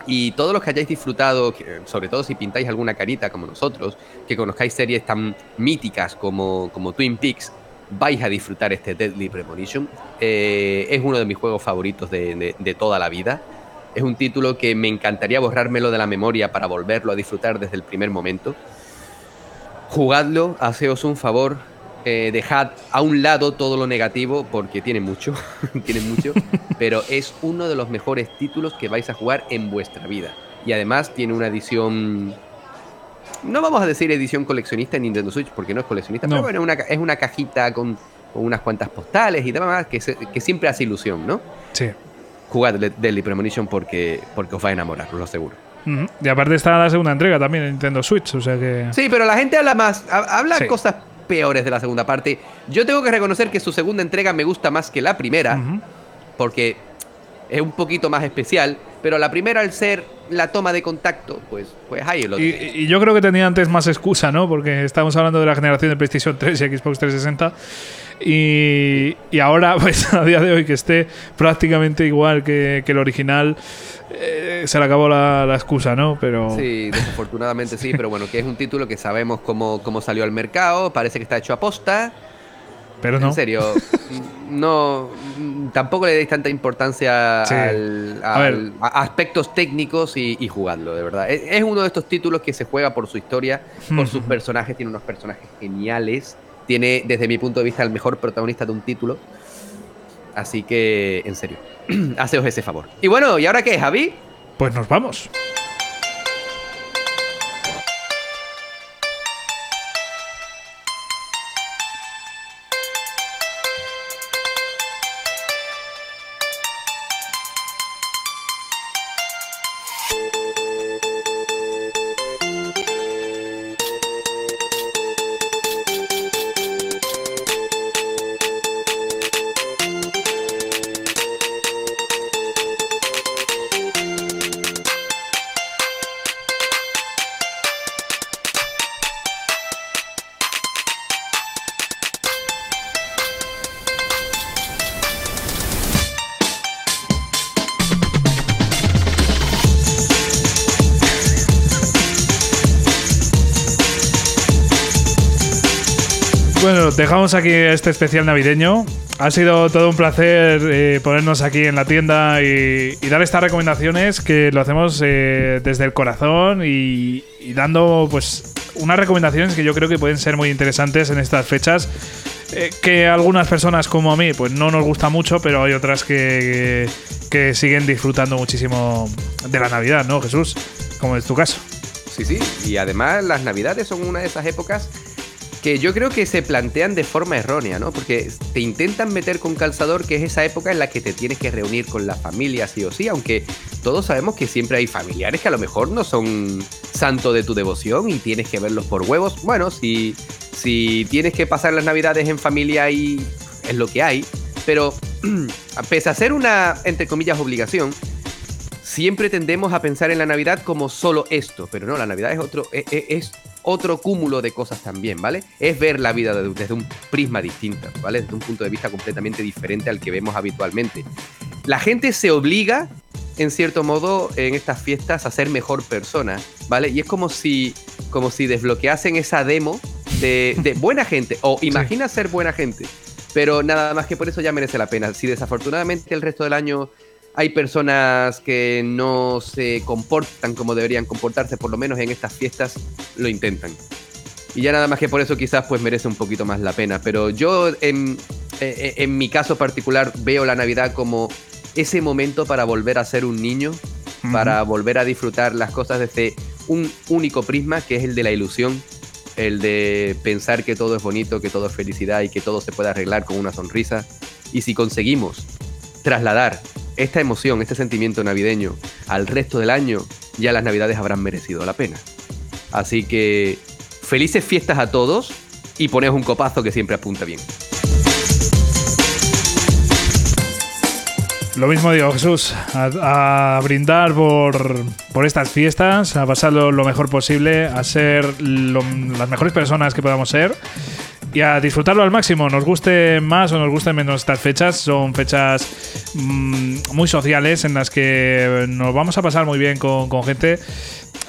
Y todos los que hayáis disfrutado, sobre todo si pintáis alguna carita como nosotros, que conozcáis series tan míticas como, como Twin Peaks, vais a disfrutar este Deadly Premonition. Eh, es uno de mis juegos favoritos de, de- de toda la vida. Es un título que me encantaría borrármelo de la memoria para volverlo a disfrutar desde el primer momento. Jugadlo, haceos un favor, eh, dejad a un lado todo lo negativo porque tiene mucho, *laughs* tiene mucho, *laughs* pero es uno de los mejores títulos que vais a jugar en vuestra vida. Y además tiene una edición, no vamos a decir edición coleccionista en Nintendo Switch porque no es coleccionista, No. pero bueno, una es una cajita con, con unas cuantas postales y demás que, se- que siempre hace ilusión, ¿no? Sí. Jugad Deadly Premonition porque, porque os va a enamorar, os lo aseguro. Y aparte está la segunda entrega también en Nintendo Switch, o sea que. Sí, pero la gente habla más, ha- habla Sí. cosas peores de la segunda parte. Yo tengo que reconocer que su segunda entrega me gusta más que la primera, porque es un poquito más especial, pero la primera al ser la toma de contacto, pues, pues ahí lo Y, y yo creo que tenía antes más excusa, ¿no? Porque estamos hablando de la generación de PlayStation 3 y Xbox 360. Y, y ahora, *laughs* pues a día de hoy, que esté prácticamente igual que, que el original, eh, se le acabó la, la excusa, ¿no? Pero. Sí, desafortunadamente sí, *laughs* pero bueno, que es un título que sabemos cómo, cómo salió al mercado, parece que está hecho a posta. Pero no. En serio, *laughs* no tampoco le deis tanta importancia Sí. al- A ver. al- a aspectos técnicos y, y jugadlo, de verdad. Es, es uno de estos títulos que se juega por su historia, por sus personajes, tiene unos personajes geniales, tiene desde mi punto de vista el mejor protagonista de un título. Así que, en serio, *clears throat* haceos ese favor. Y bueno, ¿y ahora qué, Javi? Pues nos vamos. Dejamos aquí este especial navideño. Ha sido todo un placer eh, ponernos aquí en la tienda y, dar estas recomendaciones que lo hacemos eh, desde el corazón y, dando pues unas recomendaciones que yo creo que pueden ser muy interesantes en estas fechas. eh, que algunas personas como a mí pues no nos gusta mucho, pero hay otras que, que siguen disfrutando muchísimo de la Navidad, ¿no, Jesús? Como es tu caso. Sí, sí. Y además las navidades son una de esas épocas que yo creo que se plantean de forma errónea, ¿no? Porque te intentan meter con calzador que es esa época en la que te tienes que reunir con la familia sí o sí, aunque todos sabemos que siempre hay familiares que a lo mejor no son santo de tu devoción y tienes que verlos por huevos. Bueno, si, si tienes que pasar las navidades en familia y es lo que hay, pero *clears throat* pese a ser una, entre comillas, obligación, siempre tendemos a pensar en la Navidad como solo esto, pero no, la Navidad es otro, e- e- es, otro cúmulo de cosas también, ¿vale? Es ver la vida de- desde un prisma distinto, ¿vale? Desde un punto de vista completamente diferente al que vemos habitualmente. La gente se obliga, en cierto modo, en estas fiestas a ser mejor persona, ¿vale? Y es como si, como si desbloqueasen esa demo de, de *laughs* buena gente, o imagina ser buena gente, pero nada más que por eso ya merece la pena. Si desafortunadamente el resto del año hay personas que no se comportan como deberían comportarse, por lo menos en estas fiestas lo intentan. Y ya nada más que por eso quizás pues merece un poquito más la pena. Pero yo en, en, en mi caso particular veo la Navidad como ese momento para volver a ser un niño, para volver a disfrutar las cosas desde un único prisma, que es el de la ilusión, el de pensar que todo es bonito, que todo es felicidad y que todo se puede arreglar con una sonrisa. Y si conseguimos trasladar esta emoción, este sentimiento navideño al resto del año, ya las navidades habrán merecido la pena. Así que felices fiestas a todos y poneos un copazo que siempre apunta bien. Lo mismo digo, Jesús, a, a brindar por, por estas fiestas, a pasarlo lo mejor posible, a ser las mejores personas que podamos ser y a disfrutarlo al máximo. Nos guste más o nos gusten menos estas fechas, son fechas mm, muy sociales en las que nos vamos a pasar muy bien con, con gente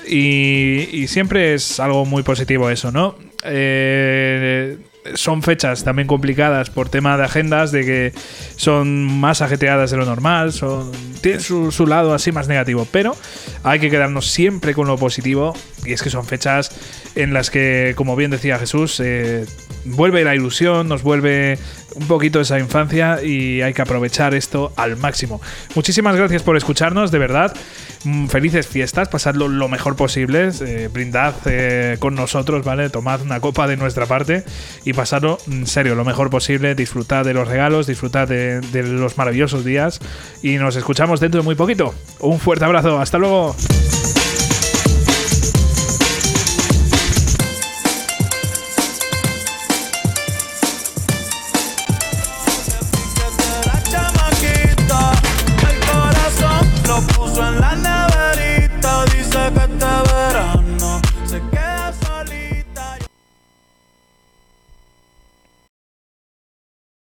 y, y siempre es algo muy positivo eso, ¿no? Eh, son fechas también complicadas por tema de agendas, de que son más ajeteadas de lo normal, son, tienen su, su lado así más negativo, pero hay que quedarnos siempre con lo positivo y es que son fechas en las que, como bien decía Jesús, eh, vuelve la ilusión, nos vuelve un poquito esa infancia y hay que aprovechar esto al máximo. Muchísimas gracias por escucharnos, de verdad. Mm, Felices fiestas, pasadlo lo mejor posible, eh, brindad eh, con nosotros, ¿vale? Tomad una copa de nuestra parte y pasadlo en serio lo mejor posible, disfrutad de los regalos, disfrutad de, de los maravillosos días y nos escuchamos dentro de muy poquito. Un fuerte abrazo, hasta luego.